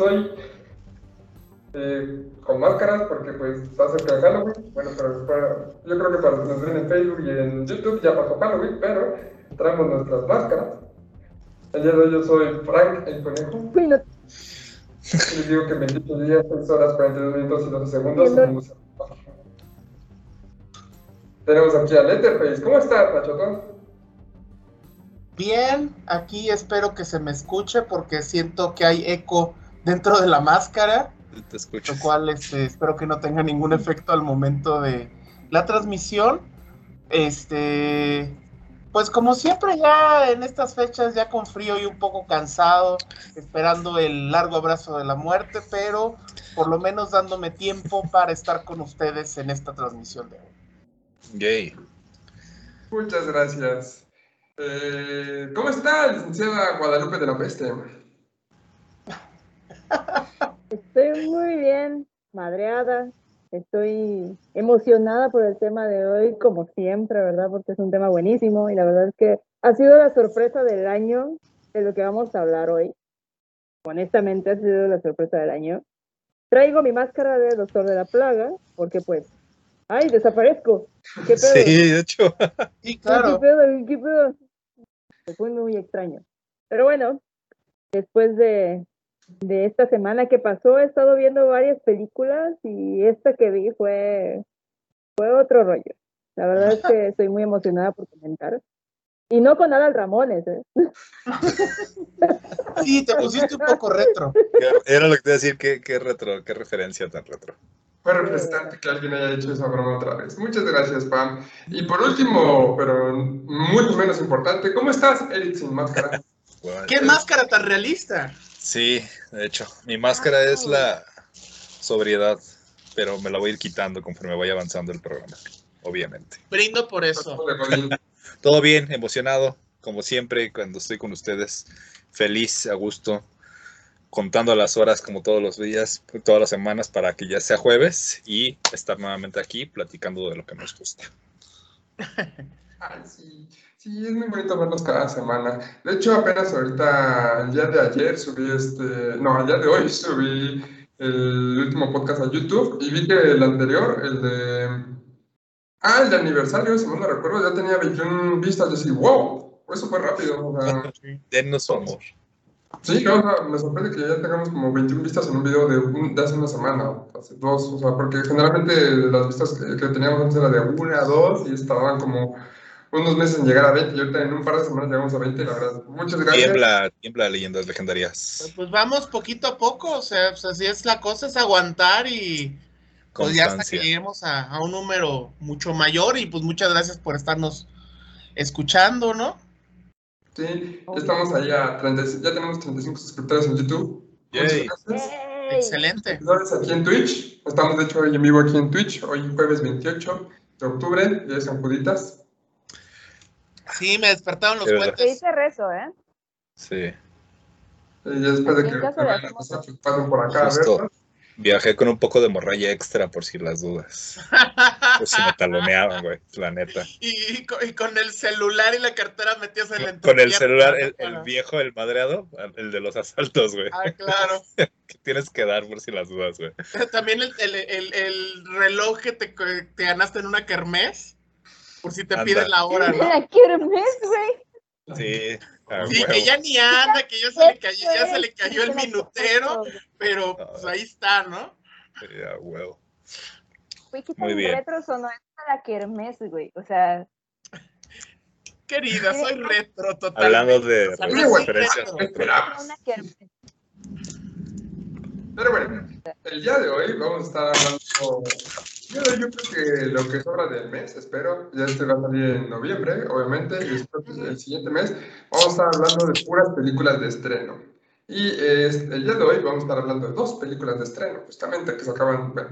Hoy eh, con máscaras porque pues va a ser Halloween. Bueno, pero yo creo que para los que nos ven en Facebook y en YouTube ya pasó Halloween, pero traemos nuestras máscaras. El día de hoy yo soy Frank el Conejo. Les digo que me quito días, 6 horas, 42 minutos y 12 segundos. Tenemos aquí a Letterface. ¿Cómo estás, Pachotón? Bien, aquí espero que se me escuche porque siento que hay eco dentro de la máscara. Te escucho. Lo cual este, espero que no tenga ningún efecto al momento de la transmisión. Este, pues como siempre ya en estas fechas, ya con frío y un poco cansado, esperando el largo abrazo de la muerte, pero por lo menos dándome tiempo para estar con ustedes en esta transmisión de hoy. Yay. Muchas gracias. Eh, ¿Cómo está, licenciada Guadalupe de la Peste? Estoy muy bien, madreada. Estoy emocionada por el tema de hoy, como siempre, ¿verdad? Porque es un tema buenísimo y la verdad es que ha sido la sorpresa del año de lo que vamos a hablar hoy. Honestamente, ha sido la sorpresa del año. Traigo mi máscara de Doctor de la Plaga, porque pues, ¡ay, desaparezco! ¿Qué pedo? Sí, de hecho. Sí, claro. ¿Qué pedo? ¿Qué pedo? fue muy extraño. Pero bueno, después de, de esta semana que pasó, he estado viendo varias películas y esta que vi fue, fue otro rollo. La verdad es que estoy muy emocionada por comentar. Y no con Adal Ramones, ¿eh? Sí, te pusiste un poco retro. Era lo que te iba a decir, qué, qué retro, qué referencia tan retro. Fue representante que alguien haya hecho esa broma otra vez. Muchas gracias, Pam. Y por último, pero mucho menos importante, ¿cómo estás, Eric sin máscara? ¿Qué máscara tan realista? Sí, de hecho, mi máscara es la sobriedad, pero me la voy a ir quitando conforme vaya avanzando el programa, obviamente. Brindo por eso. Todo bien, emocionado, como siempre, cuando estoy con ustedes, feliz, a gusto, contando las horas como todos los días, todas las semanas para que ya sea jueves y estar nuevamente aquí platicando de lo que nos gusta. Ay, sí. Sí, es muy bonito verlos cada semana. De hecho, apenas ahorita, el día de ayer subí este, no, el día de hoy subí el último podcast a YouTube y vi que el anterior, el de, ah, el de aniversario, si no me recuerdo, ya tenía 21 vistas. Yo decía, wow, eso fue rápido. O sea, amor. Sí, no, me sorprende que ya tengamos como 21 vistas en un video de, hace una semana, hace dos, o sea, porque generalmente las vistas que, teníamos antes era de una, dos, y estaban como unos meses en llegar a 20, y ahorita en un par de semanas llegamos a 20, la verdad. Muchas gracias. Tiembla, tiembla leyendas legendarias. Pues vamos poquito a poco, o sea, pues así es la cosa, es aguantar y pues ya hasta que lleguemos a, a un número mucho mayor, y pues muchas gracias por estarnos escuchando, ¿no? Sí, estamos ahí a 30, ya tenemos 35 suscriptores en YouTube. Yay. Excelente. aquí en Twitch. Estamos de hecho hoy en vivo aquí en Twitch, hoy jueves 28 de octubre, ya San Juditas. Sí, me despertaron los cuentos. Te hice rezo, ¿eh? Sí. Y ya después de que pasen por acá a vernos. Viajé con un poco de morralla extra por si las dudas. Pues si me taloneaban, güey, la neta. Y, con el celular y la cartera metías en el Con el celular, el, viejo, el madreado, el de los asaltos, güey. Ah, claro. que tienes que dar por si las dudas, güey. También el, el, reloj que te, te, ganaste en una kermés, por si te piden la hora, ¿no? ¿La kermés, güey? Sí. Ah, sí, que ya ni anda, que ya se le cayó, ya se le cayó el minutero, pero pues ahí está, ¿no? Ya, huevo. Güey, qué tan retro sonó es para kermés, güey. O sea. Querida, soy retro total. Hablando de referencias. Pero bueno, el día de hoy vamos a estar hablando yo, yo, creo que lo que sobra del mes, espero, ya este va a salir en noviembre, obviamente, y el siguiente mes vamos a estar hablando de puras películas de estreno. Y el día de hoy vamos a estar hablando de dos películas de estreno, justamente, que se acaban, bueno,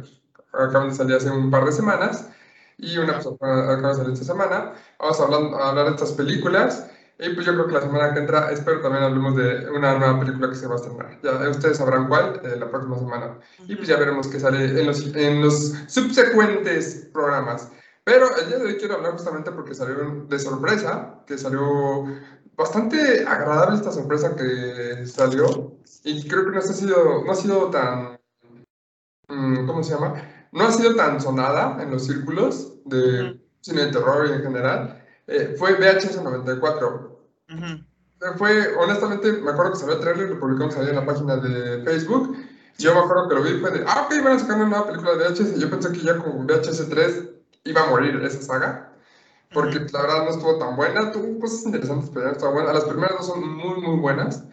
acaban de salir hace un par de semanas, y una pues, acaba de salir esta semana. Vamos a hablar, a hablar de estas películas y pues yo creo que la semana que entra, espero también hablemos de una nueva película que se va a estrenar. Ya ustedes sabrán cuál eh, la próxima semana. Y pues ya veremos qué sale en los, en los subsecuentes programas. Pero el día de hoy quiero hablar justamente porque salió de sorpresa, que salió bastante agradable esta sorpresa que salió y creo que no ha sido, no ha sido tan, mm, ¿cómo se llama? No ha sido tan sonada en los círculos de cine de terror y en general. Eh, fue VHS 94. Fue, honestamente, me acuerdo que salió el trailer, lo publicamos ahí en la página de Facebook. Yo me acuerdo que lo vi fue de, ah, ok, van a sacar una nueva película de VHS. Yo pensé que ya con VHS 3 iba a morir esa saga porque la verdad no estuvo tan buena, tuvo cosas interesantes, pero no estuvo buena. Las primeras dos son muy, muy buenas,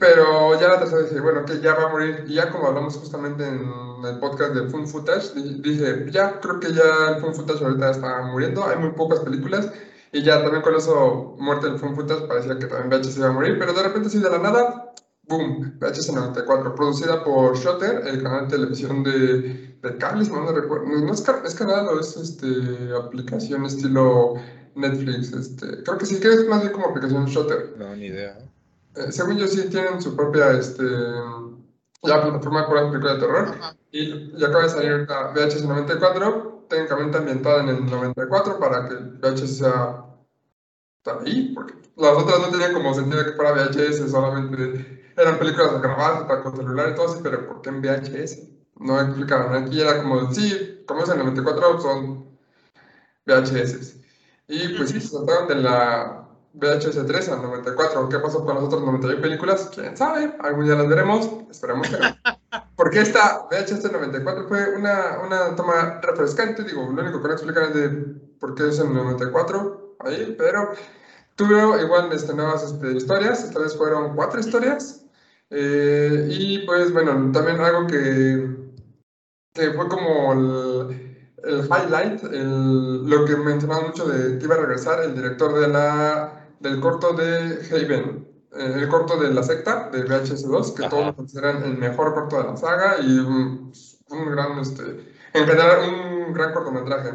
pero ya la tercera dije, bueno, que ya va a morir. Y ya como hablamos justamente en el podcast de Fun Footage, dije, ya creo que ya el Fun Footage ahorita está muriendo, hay muy pocas películas. Y ya también con eso, muerte del Fun Footage, parecía que también VHS iba a morir, pero de repente sí, de la nada, boom, VHS 94, producida por Shutter, el canal de televisión de de cables, no recuerdo. No es, es canal o es este, aplicación estilo Netflix. Este, creo que sí, que es más bien como aplicación Shutter. No, ni idea. Eh, según yo, sí tienen su propia este, ya plataforma para película de terror. Y, ya acaba de salir VHS 94, técnicamente ambientada en el 94 para que VHS sea ahí, porque las otras no tenían como sentido que fuera VHS, solamente eran películas grabadas para con celular y todo así, pero ¿por qué en VHS? no explicaban. Aquí era como, sí, como es el 94, son VHS. Y pues sí, se saltaron de la VHS 3 al 94. ¿Qué pasó con las otras 91 películas? ¿Quién sabe? Algún día las veremos. Esperemos que no. Porque esta VHS 94 fue una, una toma refrescante. Digo, lo único que no explican es de por qué es el 94 ahí, pero tuvo igual este, nuevas este, historias. Esta vez fueron cuatro historias. Eh, y pues bueno, también algo que que fue como el, el highlight, el, lo que mencionaba mucho de que iba a regresar el director de la, del corto de Haven, eh, el corto de la secta, de VHS2, que todos lo consideran el mejor corto de la saga y un, gran, este, en general, un gran cortometraje.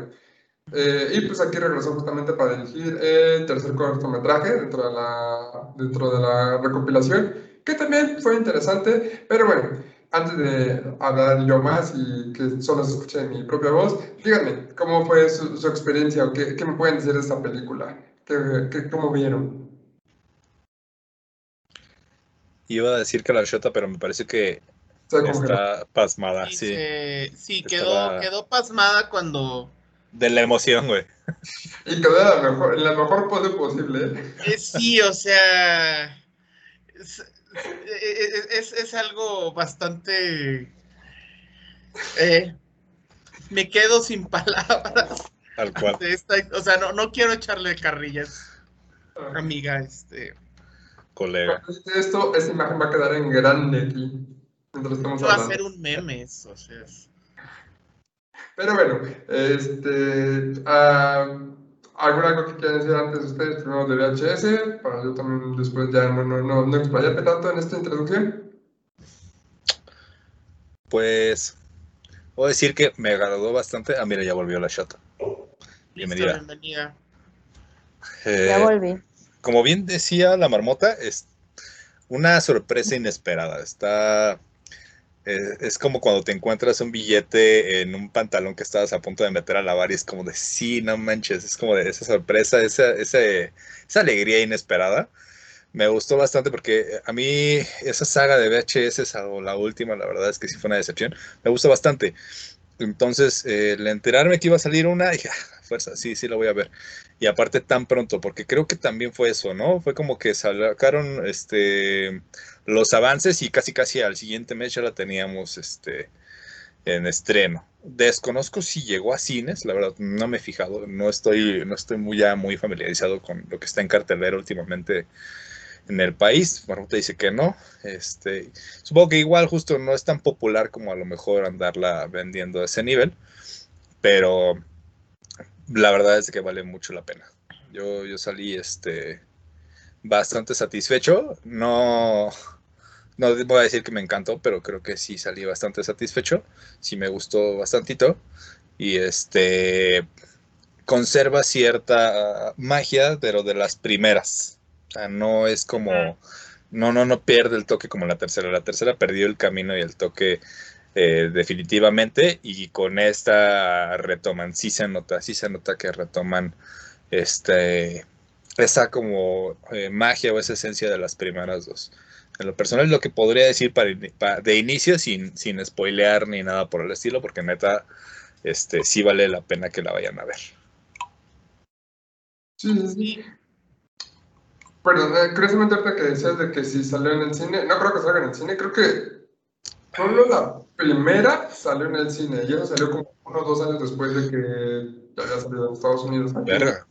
Eh, y pues aquí regresó justamente para dirigir el tercer cortometraje dentro de la, dentro de la recopilación, que también fue interesante, pero bueno, antes de hablar yo más y que solo se escuche mi propia voz, díganme, ¿cómo fue su, experiencia o qué, qué, me pueden decir de esta película? ¿Qué, qué, cómo vieron? Iba a decir que la Shota, pero me parece que está pasmada. Sí, sí. quedó, quedó pasmada cuando... De la emoción, güey. Y quedó en la mejor, en la mejor pose posible. Eh, sí, o sea es, es, algo bastante... Eh, me quedo sin palabras. Al cual. o sea, no, no quiero echarle carrillas, amiga, este... Colega. Esto, esta imagen va a quedar en grande aquí. Va a ser un meme, o sea. Pero bueno, este... Uh, ¿Algo algo que quieran decir antes de ustedes, primero de VHS? Para yo también después ya no, no, no, no explayarme tanto en esta introducción. Pues, puedo decir que me agradó bastante. Ah, mira, ya volvió la chata. Bienvenida. bienvenida. Eh, ya volví. Como bien decía la marmota, es una sorpresa inesperada. Está eh, es como cuando te encuentras un billete en un pantalón que estabas a punto de meter a lavar y es como de, sí, no manches, es como de esa sorpresa, esa, esa alegría inesperada. Me gustó bastante porque a mí esa saga de VHS, o la última, la verdad es que sí fue una decepción, me gustó bastante. Entonces, eh, el enterarme que iba a salir una, dije, ah, fuerza, sí, sí la voy a ver. Y aparte tan pronto, porque creo que también fue eso, ¿no? Fue como que sacaron este los avances y casi casi al siguiente mes ya la teníamos este, en estreno. Desconozco si llegó a cines, la verdad no me he fijado, no estoy, no estoy muy, ya muy familiarizado con lo que está en cartelera últimamente en el país. te dice que no. Este, supongo que igual justo no es tan popular como a lo mejor andarla vendiendo a ese nivel, pero la verdad es que vale mucho la pena. Yo, yo salí este, bastante satisfecho. No, no voy a decir que me encantó, pero creo que sí salí bastante satisfecho. Sí me gustó bastantito. Y este conserva cierta magia, pero de las primeras. O sea, no es como. No, no, no pierde el toque como la tercera. La tercera perdió el camino y el toque eh, definitivamente. Y con esta retoman. Sí se nota, sí se nota que retoman este esa como eh, magia o esa esencia de las primeras dos. En lo personal es lo que podría decir para, para- de inicio sin, sin spoilear ni nada por el estilo, porque neta, este, sí vale la pena que la vayan a ver. Sí, sí. Perdón, eh, curiosamente ahorita que decías de que si salió en el cine, no creo que salga en el cine, creo que solo la primera salió en el cine y eso salió como uno o dos años después de que ya había salido en Estados Unidos. Verga.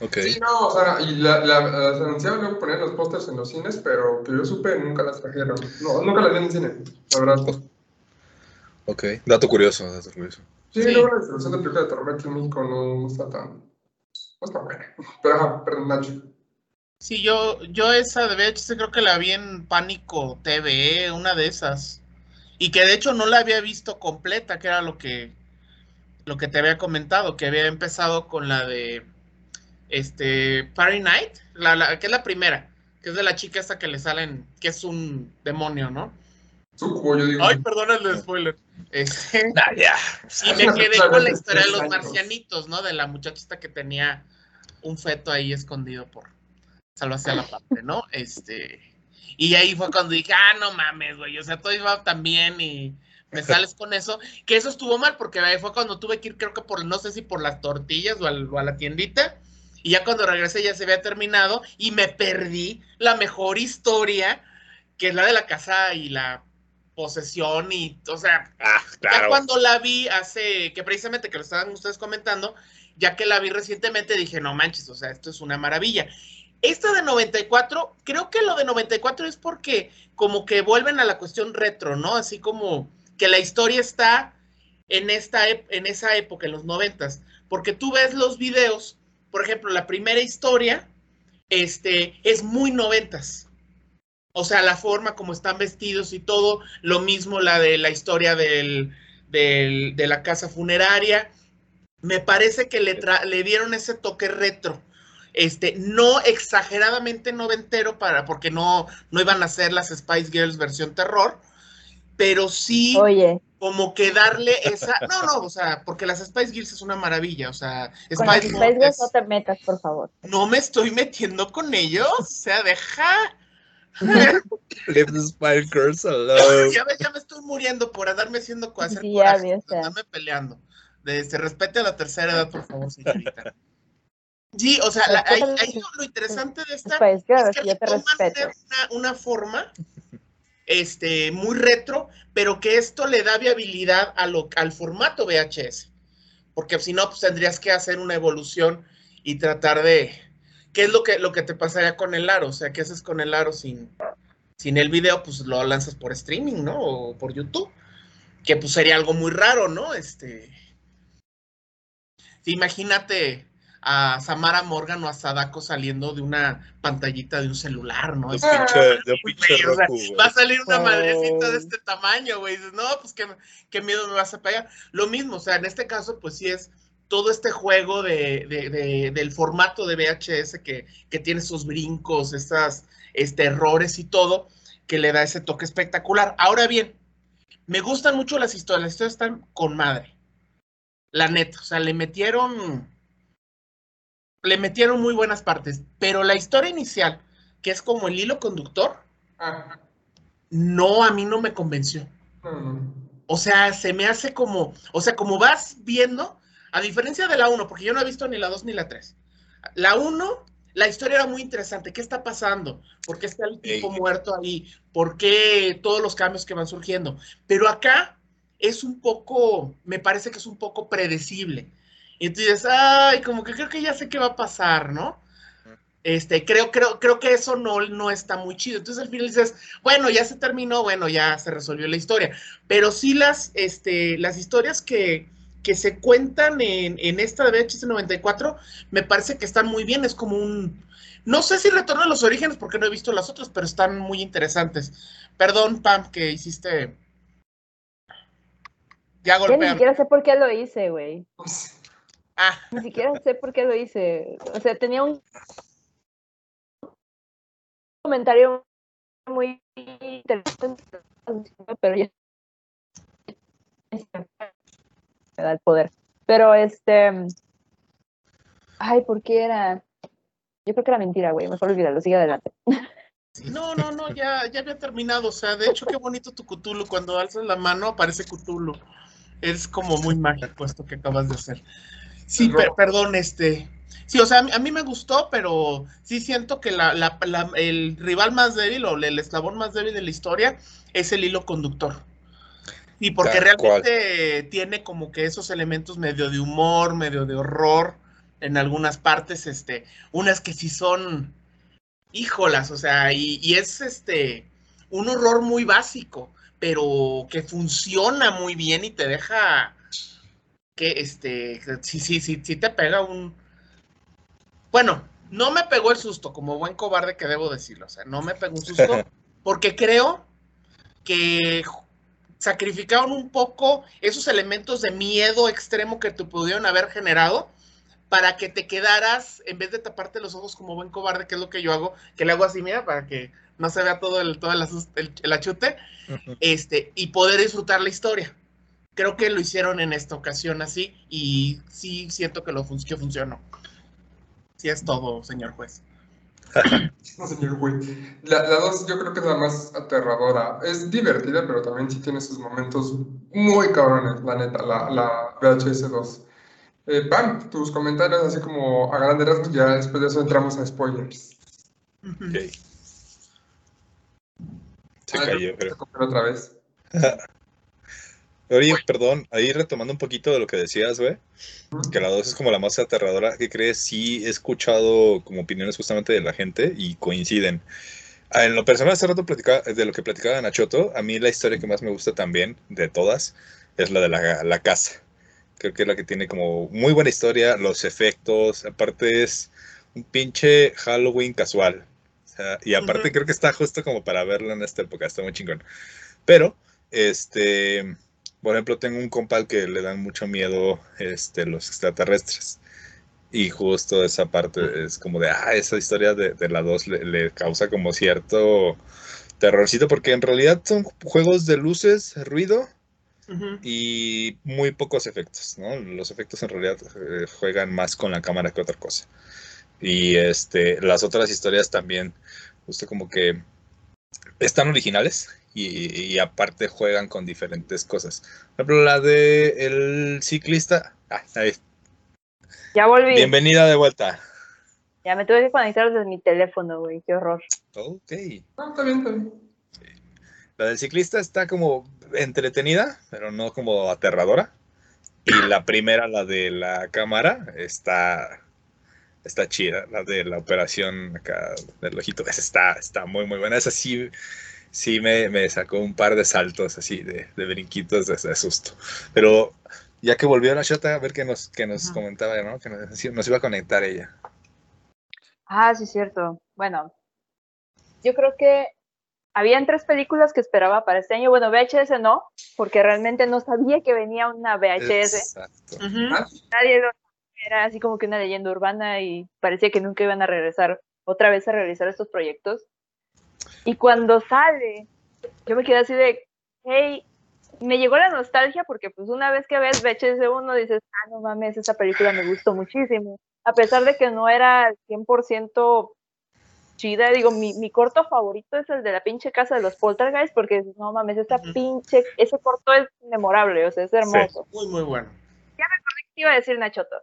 Ok. Sí, no, o sea, y la, la, las anunciaban, luego ponían los pósters en los cines, pero que yo supe nunca las trajeron. No, nunca las vi en el cine, la verdad. Ok. Dato curioso, dato curioso. Sí, Sí. luego la distribución de películas de terror aquí en México no, no está tan. No está buena. Pero ajá, perdón, Nacho. Sí, yo, yo esa de VHS creo que la vi en Pánico TV, una de esas. Y que de hecho no la había visto completa, que era lo que, lo que te había comentado, que había empezado con la de este Party Night, la, la- que es la primera, que es de la chica esta que le salen, que es un demonio, ¿no? Sucubo, yo digo. Ay, perdón el spoiler. Este, Ah, ya. y me quedé con la historia de los marcianitos, ¿no? De la muchachita que tenía un feto ahí escondido por salvarse a la parte, ¿no? Este. Y ahí fue cuando dije, ah, no mames, güey. O sea, todo iba tan bien y me sales con eso. Que eso estuvo mal, porque ahí fue cuando tuve que ir, creo que por, no sé si por las tortillas o, al- o a la tiendita. Y ya cuando regresé ya se había terminado y me perdí la mejor historia, que es la de la casa y la posesión y, o sea, Ah, ya claro. cuando la vi hace, que precisamente que lo estaban ustedes comentando, ya que la vi recientemente dije, no manches, o sea, esto es una maravilla. Esta de 94, creo que lo de 94 es porque como que vuelven a la cuestión retro, ¿no? Así como que la historia está en, esta, en esa época, en los 90, porque tú ves los videos, por ejemplo, la primera historia este, es muy noventas. O sea, la forma como están vestidos y todo, lo mismo la de la historia del, de la casa funeraria. Me parece que le, le dieron ese toque retro. Este, no exageradamente noventero para, porque no, no iban a ser las Spice Girls versión terror, pero sí Oye, como que darle esa, no, no, o sea, porque las Spice Girls es una maravilla, o sea, con las Spice Spice Girls Girls no te metas, por favor. no me estoy metiendo con ellos, o sea, deja. Leave the Spice Girls alone. ya, ves, ya me estoy muriendo por andarme haciendo hacer Sí, coraje, andarme peleando. De, se respete a la tercera edad, por favor, señorita. Sí, o sea, la- ahí, ahí lo, lo interesante de esta Spice Girls, es que yo te respeto. Una, una forma este, muy retro, pero que esto le da viabilidad a lo, al formato VHS. Porque si no, pues tendrías que hacer una evolución y tratar de... ¿Qué es lo que, lo que te pasaría con el aro? O sea, ¿qué haces con el aro sin, sin el video? Pues lo lanzas por streaming, ¿no? O por YouTube. Que pues sería algo muy raro, ¿no? Este... Imagínate a Samara Morgan o a Sadako saliendo de una pantallita de un celular, ¿no? De Es- pinche, de pinche Güey, o sea, Roku, güey. va a salir una madrecita de este tamaño, güey. Dices, no, pues qué, qué miedo me vas a pegar. Lo mismo, o sea, en este caso, pues sí es todo este juego de, de- de- del formato de VHS que, que tiene sus brincos, estas este, errores y todo, que le da ese toque espectacular. Ahora bien, me gustan mucho las historias, las historias están con madre. La neta, o sea, le metieron, le metieron muy buenas partes, pero la historia inicial, que es como el hilo conductor, no, a mí no me convenció. no. O sea, se me hace como, o sea, como vas viendo, a diferencia de la 1, porque yo no he visto ni la 2 ni la 3. La 1, la historia era muy interesante. ¿Qué está pasando? ¿Por qué está el tipo Ey. muerto ahí? ¿Por qué todos los cambios que van surgiendo? Pero acá es un poco, me parece que es un poco predecible. Y tú dices, ay, como que creo que ya sé qué va a pasar, ¿no? Este, creo, creo, creo que eso no, no está muy chido. Entonces al final dices, bueno, ya se terminó, bueno, ya se resolvió la historia. Pero sí las, este, las historias que, que se cuentan en, en esta de VHS 94, me parece que están muy bien. Es como un, no sé si retorno a los orígenes porque no he visto las otras, pero están muy interesantes. Perdón, Pam, que hiciste. Ya Yo ni siquiera sé por qué lo hice, güey. Ah, Ni siquiera sé por qué lo hice. O sea, tenía un comentario muy interesante, pero ya me da el poder. Pero este, ay, ¿por qué era? Yo creo que era mentira, güey. Mejor olvídalo, sigue adelante. No, no, no, ya, ya había terminado. O sea, de hecho, qué bonito tu Cthulhu. Cuando alzas la mano aparece Cthulhu. Es como muy mágico esto que acabas de hacer. Sí, per- perdón, este. Sí, o sea, a mí, a mí me gustó, pero sí siento que la, la- la- el rival más débil o el eslabón más débil de la historia es el hilo conductor. Y porque Tal cual. realmente tiene como que esos elementos medio de humor, medio de horror en algunas partes, este, unas que sí son híjolas, o sea, y, y es este un horror muy básico, pero que funciona muy bien y te deja que este, sí, sí, sí, sí te pega un. Bueno, no me pegó el susto, como buen cobarde que debo decirlo, o sea, no me pegó un susto, porque creo que sacrificaron un poco esos elementos de miedo extremo que te pudieron haber generado para que te quedaras, en vez de taparte los ojos como buen cobarde, que es lo que yo hago, que le hago así, mira, para que no se vea todo el, todo el, el- el achute, este, y poder disfrutar la historia. Creo que lo hicieron en esta ocasión así, y sí siento que lo fun- que funcionó. Sí es todo, señor juez. No, señor güey. La, la dos yo creo que es la más aterradora. Es divertida, pero también sí tiene sus momentos muy cabrones, la neta, la, la VHS 2. Eh, Pam, tus comentarios así como a grandes rasgos, ya después de eso entramos a spoilers. Ok. Se Ah, cayó, creo. otra vez. Oye, perdón, ahí retomando un poquito de lo que decías, güey, que la 2 es como la más aterradora. ¿Qué crees? Sí, he escuchado como opiniones justamente de la gente y coinciden. Ah, En lo personal, hace rato platicaba, de lo que platicaba Nachoto, a mí la historia que más me gusta también, de todas, es la de la, la casa. Creo que es la que tiene como muy buena historia, los efectos, aparte es un pinche Halloween casual. O sea, y aparte Ujú. creo que está justo como para verlo en esta época, está muy chingón. Pero, este, por ejemplo, tengo un compa que le dan mucho miedo este, los extraterrestres. Y justo esa parte es como de, ah, esa historia de, de la 2 le, le causa como cierto terrorcito, porque en realidad son juegos de luces, ruido Ujú. y muy pocos efectos, ¿no? Los efectos en realidad eh, juegan más con la cámara que otra cosa. Y este, las otras historias también, justo como que están originales y, y aparte juegan con diferentes cosas. Por ejemplo, la de el ciclista. Ah, ahí. Ya volví. Bienvenida de vuelta. Ya me tuve que conectar desde mi teléfono, güey. Qué horror. Ok. No, está bien, está bien. La del ciclista está como entretenida, pero no como aterradora. Y la primera, la de la cámara, está, está chida. La de la operación acá del ojito, esa está, está muy, muy buena. Esa sí, sí me, me sacó un par de saltos así, de, de brinquitos de, de susto. Pero ya que volvió la chota, a ver qué nos, qué nos Ajá. comentaba, ¿no? Que nos, nos iba a conectar ella. Ah, sí, cierto. Bueno, yo creo que habían tres películas que esperaba para este año. Bueno, VHS no, porque realmente no sabía que venía una VHS. Exacto. Ah, Nadie lo era así como que una leyenda urbana y parecía que nunca iban a regresar otra vez a realizar estos proyectos. Y cuando sale, yo me quedé así de, hey, me llegó la nostalgia porque pues una vez que ves VHS 1 dices, ah, no mames, esa película me gustó muchísimo. A pesar de que no era 100% chida, digo, mi, mi corto favorito es el de la pinche casa de los poltergeist porque no mames, esa pinche, ese corto es memorable, o sea, es hermoso. Muy, muy bueno. te iba a decir, Nachoto?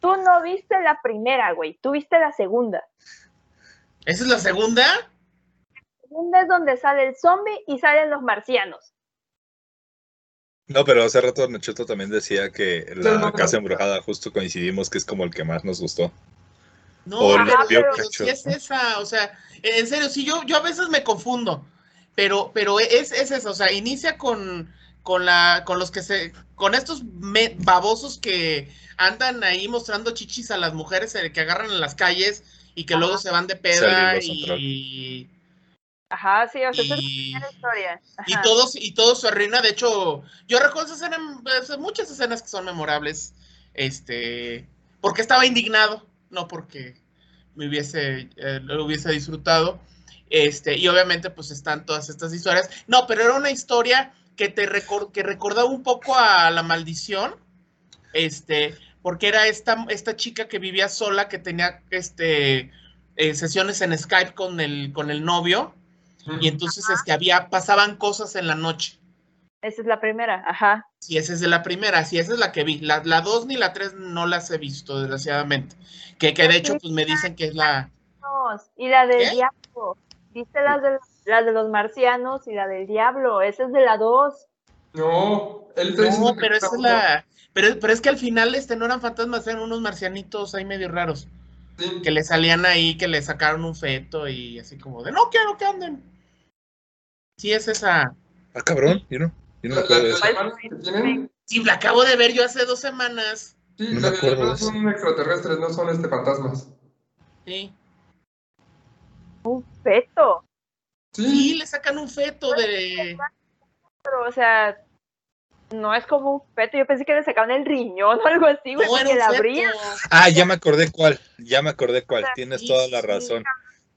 Tú no viste la primera, güey. Tú viste la segunda. ¿Esa es la segunda? Segunda es donde sale el zombie y salen los marcianos. No, pero hace rato Nachoto también decía que no, la no. casa embrujada justo coincidimos que es como el que más nos gustó. No, O pero, vio pero cacho. sí es esa, o sea, en serio, sí, yo, yo a veces me confundo, pero, pero es, es eso, o sea, inicia con, con la, con los que se, con estos me- babosos que andan ahí mostrando chichis a las mujeres eh, que agarran en las calles y que luego se van de peda y, Ajá, sí, o sea, esa es y, la historia. y Ajá. todos, y todo se arruina, de hecho, yo recuerdo esa escena, pues, muchas escenas que son memorables, este, porque estaba indignado, no porque me hubiese, eh, lo hubiese disfrutado, este, y obviamente pues están todas estas historias, no, pero era una historia que te recor- que recordaba un poco a la maldición, este, porque era esta, esta chica que vivía sola, que tenía este, eh, sesiones en Skype con el, con el novio, y entonces este, había, pasaban cosas en la noche. Esa es la primera, ajá. Sí, esa es de la primera, sí, esa es la que vi. La, la dos ni la tres no las he visto, desgraciadamente. Que, que de hecho, pues me dicen que es la. Y la del diablo. ¿Viste las de, las de los marcianos y la del diablo? Esa es de la dos. No, él No, pero esa es la. Pero, pero es que al final este no eran fantasmas, eran unos marcianitos ahí medio raros. Sí. Que le salían ahí, que le sacaron un feto y así como de no quiero que anden. Sí, es esa. Ah, cabrón, yo no, yo no me acuerdo de eso. Sí, la acabo de ver yo hace dos semanas. sí, No me acuerdo son extraterrestres, no son este fantasmas. Sí. Un feto. Sí, Sí, le sacan un feto de. Pero, o sea, no es como un feto. Yo pensé que le sacaban el riñón o algo así, güey, No, porque la abrían. Ah, ya me acordé cuál, ya me acordé cuál, tienes Sí, toda la sí.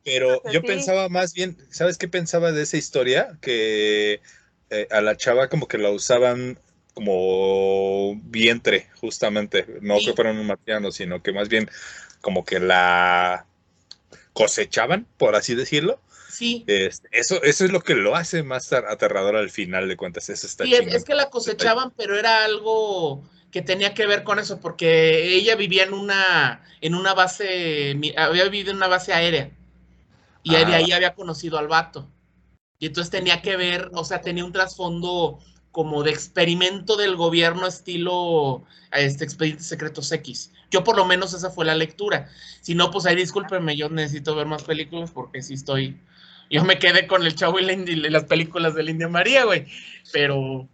Pero Pues yo pensaba más bien, ¿sabes qué pensaba de esa historia? Que eh, a la chava como que la usaban como vientre, justamente. No Sí. que fueran un marciano, sino que más bien como que la cosechaban, por así decirlo. Sí. Este, eso, eso es lo que lo hace más aterrador al final de cuentas. Eso está Sí, es, que la cosechaban, pero era algo que tenía que ver con eso, porque ella vivía en una, en una base, había vivido en una base aérea. Y de Ah. ahí había conocido al vato. Y entonces tenía que ver, o sea, tenía un trasfondo como de experimento del gobierno estilo este, Expedientes Secretos X. Yo por lo menos esa fue la lectura. Si no, pues ahí discúlpenme, yo necesito ver más películas porque sí estoy... Yo me quedé con el chavo y, la India- y las películas de la India María, güey. Pero,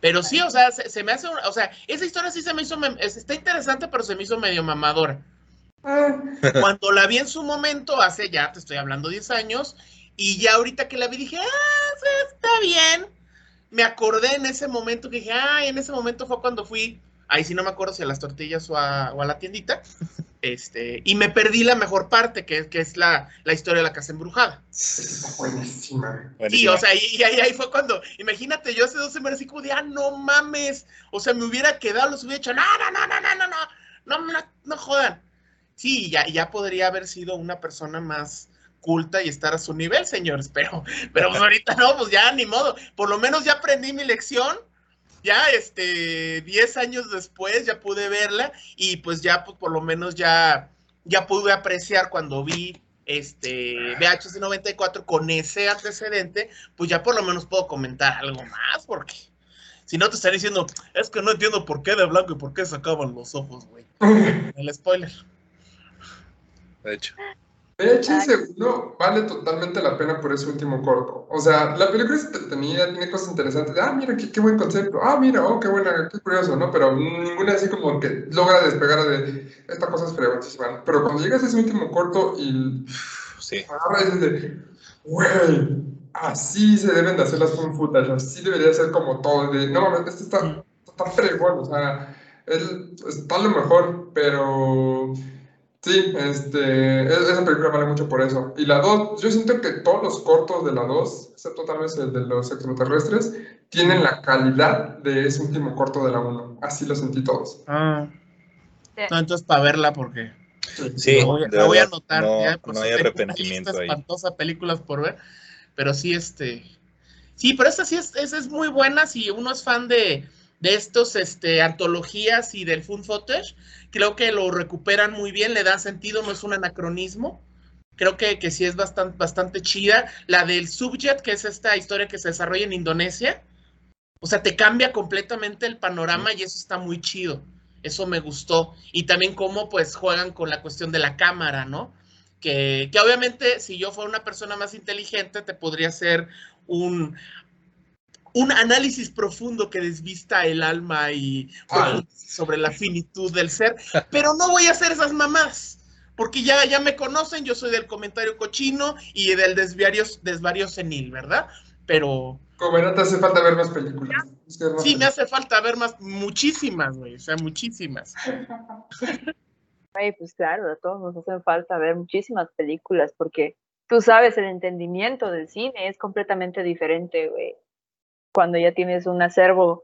pero sí, o sea, se, se me hace, un- o sea, esa historia sí se me hizo, está interesante, pero se me hizo medio mamadora. Ah, Cuando la vi en su momento, hace ya, te estoy hablando 10 años, y ya ahorita que la vi dije, ah, sí, está bien. Me acordé en ese momento que dije, ah, en ese momento fue cuando fui, ahí sí no me acuerdo si a las tortillas o a, o a la tiendita, este, y me perdí la mejor parte, que, que es la, la historia de la casa embrujada. está buenísima. Sí, o sea, y, y ahí, ahí fue cuando, imagínate, yo hace dos semanas así como de, ah, no mames, o sea, me hubiera quedado, los hubiera dicho, no, no, no, no, no, no, no, no, no, no jodan. Sí, ya, ya podría haber sido una persona más culta y estar a su nivel, señores, pero, pero pues ahorita no, pues ya ni modo, por lo menos ya aprendí mi lección, ya, este, 10 años después ya pude verla y pues ya, pues por lo menos ya, ya pude apreciar cuando vi este VHS 94 con ese antecedente, pues ya por lo menos puedo comentar algo más, porque si no te estaría diciendo, es que no entiendo por qué de blanco y por qué sacaban los ojos, güey. El spoiler. De hecho. VHS 1 vale totalmente la pena por ese último corto. O sea, la película es entretenida, tiene cosas interesantes. Ah, mira, qué, qué buen concepto. Ah, mira, oh, qué buena, qué curioso, ¿no? Pero ninguna así como que logra despegar de esta cosa es fregoncísima. Pero cuando llegas a ese último corto y Sí. agarra y dices de, güey, así se deben de hacer las fun footage, así debería ser como todo. De, no mames, este está, está fregón, o sea, él está lo mejor, pero sí, este, esa película vale mucho por eso. Y la 2, yo siento que todos los cortos de la 2, excepto tal vez el de los extraterrestres, tienen la calidad de ese último corto de la 1. Así lo sentí todos. Ah. No, entonces para verla, porque Sí, la voy, a- de la voy a verdad, anotar. no- ya, por no si hay arrepentimiento ahí. espantosa películas por ver, pero sí, este, sí, pero esta sí es, esa es muy buena si uno es fan de, de estos, este, antologías y del fun footage, creo que lo recuperan muy bien, le dan sentido, no es un anacronismo. Creo que, que sí es bastante, bastante chida. La del Subjet, que es esta historia que se desarrolla en Indonesia. O sea, te cambia completamente el panorama y eso está muy chido. Eso me gustó. Y también cómo pues juegan con la cuestión de la cámara, ¿no? Que, que obviamente si yo fuera una persona más inteligente te podría hacer un, un análisis profundo que desvista el alma y Ay. sobre la finitud del ser, pero no voy a hacer esas mamadas. Porque ya, ya me conocen, yo soy del comentario cochino y del desvario, desvario senil, ¿verdad? Pero Como verás, te hace falta ver más películas. Es que Sí, me hace falta ver más, muchísimas, güey, o sea, muchísimas. Ay, pues claro, a todos nos hacen falta ver muchísimas películas porque tú sabes, el entendimiento del cine es completamente diferente, güey. Cuando ya tienes un acervo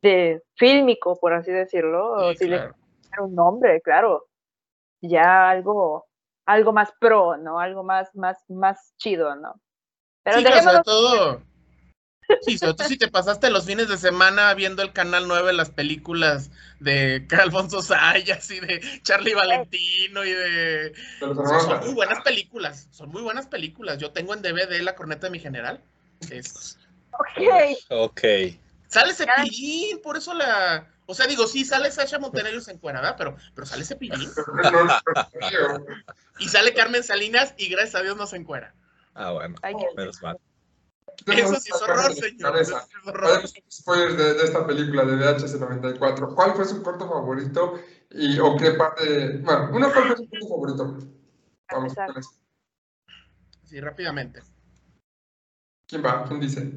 de fílmico, por así decirlo, o Sí, si le claro. un nombre, claro. Ya algo, algo más pro, ¿no? Algo más, más, más chido, ¿no? Pero sí, sobre todo, sí, sobre todo si te pasaste los fines de semana viendo el canal 9 las películas de Alfonso Sayas y de Charlie Valentino y de son, son, muy buenas películas, son muy buenas películas. Yo tengo en DVD La corneta de mi general. Es... Ok. Ok. Sale Cepillín, por eso la. O sea, digo, sí, sale Sasha Montenegro en cuera, ¿verdad? Pero, pero sale Cepillín. y sale Carmen Salinas y gracias a Dios no se encuera. Ah, bueno, menos mal. Eso sí es horror, señor. Eso sí es horror. Spoilers de, de, esta película de VHS 94. ¿Cuál fue su corto favorito? Y, ¿O qué parte? Bueno, una ¿cuál fue su corto favorito? Vamos con eso. Sí, rápidamente. ¿Quién va? ¿Quién dice?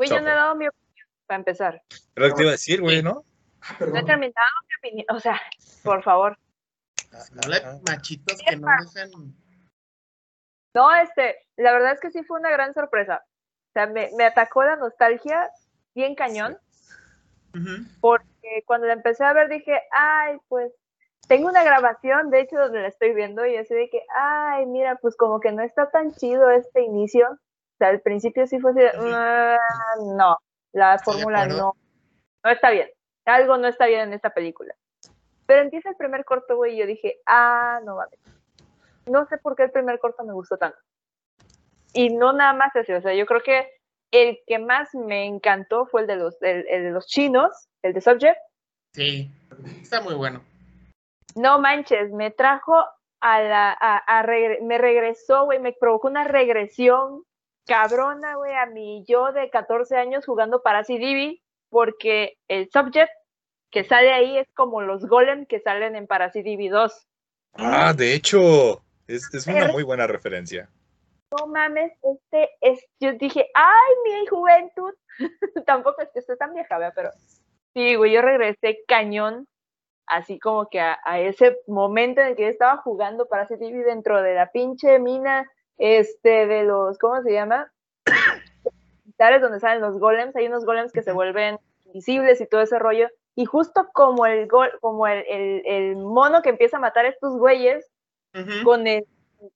Pues yo no he dado mi opinión, para empezar. Pero lo que te iba a decir, güey, ¿no? Ah, No he terminado mi opinión. O sea, por favor. No le machitos que no dejan. No, este, la verdad es que sí fue una gran sorpresa. O sea, me, me atacó la nostalgia bien cañón, porque cuando la empecé a ver dije, ay, pues, tengo una grabación, de hecho, donde la estoy viendo, y así de que, ay, mira, pues como que no está tan chido este inicio. O sea, al principio sí fue así. "Ah, no, la fórmula no, no está bien. Algo no está bien en esta película. Pero empieza el primer corto, güey, y yo dije, ah, no mames. No sé por qué el primer corto me gustó tanto. Y no nada más así, o sea, yo creo que el que más me encantó fue el de los, el, el de los chinos, el de Subject. Sí, está muy bueno. No manches, me trajo a la, a, a regre- me regresó, güey, me provocó una regresión cabrona, güey, a mi yo de 14 años jugando para CDB, porque el Subject que sale ahí es como los golem que salen en Parasidivi 2. Ah, de hecho, es, es una muy buena referencia. No mames, este es, yo dije, ay, mi juventud. Tampoco es que esté tan vieja, ¿verdad? Pero sí, güey, yo regresé cañón, así como que a, a ese momento en el que yo estaba jugando para TV dentro de la pinche mina, este, de los, ¿cómo se llama? Donde salen los golems, hay unos golems que se vuelven invisibles y todo ese rollo. Y justo como el gol, como el, el, el mono que empieza a matar a estos güeyes, con el,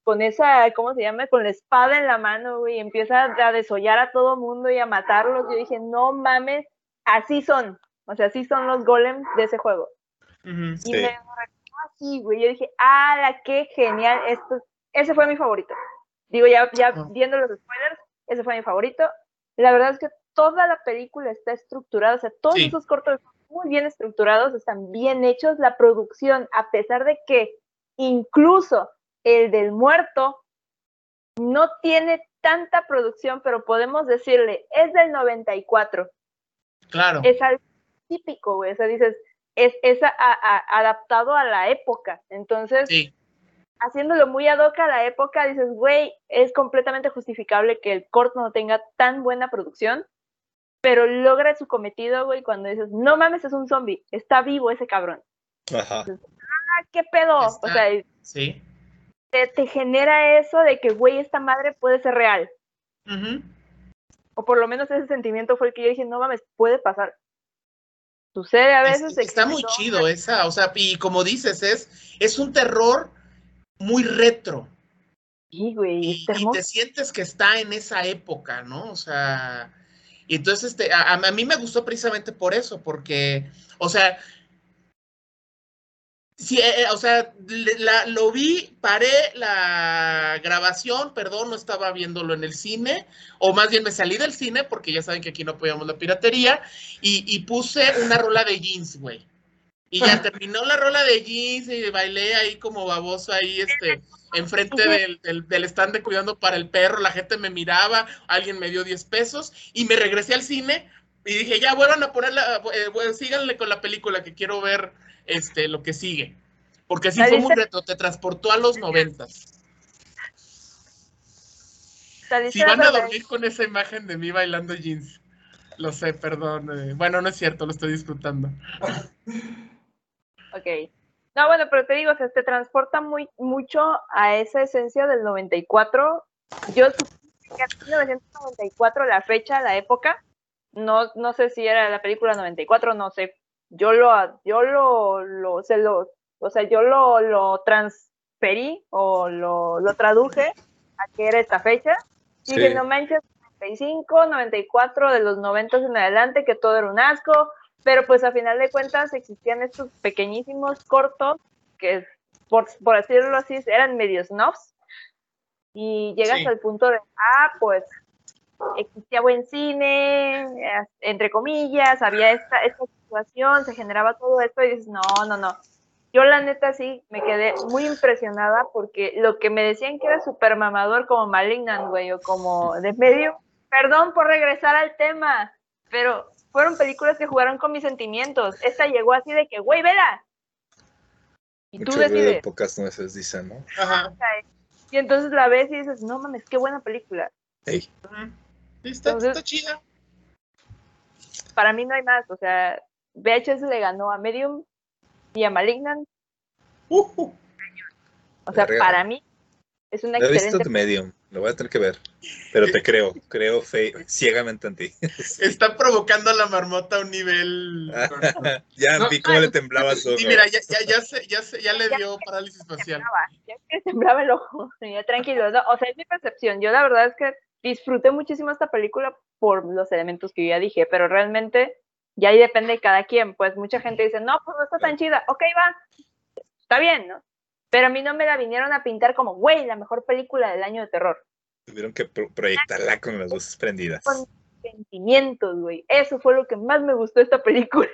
con esa, ¿cómo se llama? Con la espada en la mano, güey, empieza a desollar a todo mundo y a matarlos. Yo dije, no mames, así son. O sea, así son los golems de ese juego. Y Sí. me así, güey. Yo dije, ah, la qué genial. Esto, ese fue mi favorito. Digo, ya, ya viendo los spoilers, ese fue mi favorito. La verdad es que toda la película está estructurada, o sea, todos Sí. esos cortos están muy bien estructurados, están bien hechos. La producción, a pesar de que incluso el del muerto no tiene tanta producción, pero podemos decirle, es del 94 Claro. es algo típico, güey. O sea, dices, es, es a- a- adaptado a la época. Entonces, Sí. Haciéndolo muy ad hoc a la época, dices, güey, es completamente justificable que el corto no tenga tan buena producción, pero logra su cometido, güey, cuando dices, no mames, es un zombie, está vivo ese cabrón. Ajá. Ah, ¿qué pedo? O sea, Sí. te, te genera eso de que, güey, esta madre puede ser real. Ujú. O por lo menos ese sentimiento fue el que yo dije, no mames, puede pasar. Sucede a Es- veces. está muy chido esa, o sea, y como dices, es, es un terror muy retro. Sí, güey, Y, te sientes que está en esa época, ¿no? O sea, y entonces este, a, a mí me gustó precisamente por eso, porque, o sea, sí, eh, eh, o sea, la- lo vi, paré la grabación, perdón, no estaba viéndolo en el cine, o más bien me salí del cine, porque ya saben que aquí no apoyamos la piratería, y, y puse una rola de jeans, güey. Y ya terminó la rola de jeans y bailé ahí como baboso ahí, este, enfrente del, del, del stand de cuidando para el perro, la gente me miraba, alguien me dio 10 pesos y me regresé al cine y dije, ya vuelvan a ponerla, eh, bueno, síganle con la película que quiero ver este, lo que sigue. Porque sí fue muy reto, te transportó a los noventas. Si van a dormir con esa imagen de mí bailando jeans, lo sé, perdón. eh, Bueno, no es cierto, lo estoy disfrutando. Ok. No, bueno, pero te digo, o sea, te transporta muy, mucho a esa esencia del 94. Yo supongo que en 1994 la fecha, la época, no, no sé si era la película 94, no sé, yo lo, yo lo, lo, se lo, o sea, yo lo, lo transferí o lo, lo traduje a que era esta fecha. Sí. dije, no manches, 95, 94, de los 90 en adelante, que todo era un asco, pero pues a final de cuentas existían estos pequeñísimos cortos que, por, por decirlo así, eran medios snobs. Y llegas Sí. al punto de, ah, pues existía buen cine, entre comillas, había esta, esta situación, se generaba todo esto y dices, no, no, no. Yo la neta sí me quedé muy impresionada porque lo que me decían que era súper mamador como Malignant, güey, o como de medio, perdón por regresar al tema, pero fueron películas que jugaron con mis sentimientos. Esta llegó así de que, güey, vela. Y tú Mucho decides. de pocas nueces, dicen, ¿no? Ajá. Y entonces la ves y dices, no mames, qué buena película. Ey, está, Entonces- está chida. Para mí no hay más. O sea, VHS le ganó a Medium y a Malignant. Uh. O sea, Verga. para mí es una no he visto excelente The Medium, lo voy a tener que ver. Pero te creo, creo fe- ciegamente en ti. Está provocando a la marmota a un nivel. ya No, vi cómo le temblaba su Sí, ojo. mira, ya, ya, ya, se- ya, se- ya le dio parálisis facial. temblaba, ya que temblaba el ojo. Ya tranquilo. no, o sea, es mi percepción. Yo la verdad es que disfruté muchísimo esta película por los elementos que yo ya dije, pero realmente ya ahí depende de cada quien. Pues mucha gente dice, no, pues no está tan chida. Ok, va. Está bien, ¿no? Pero a mí no me la vinieron a pintar como, güey, la mejor película del año de terror. Tuvieron que pro- proyectarla con las luces prendidas. Con sentimientos, güey. Eso fue lo que más me gustó de esta película.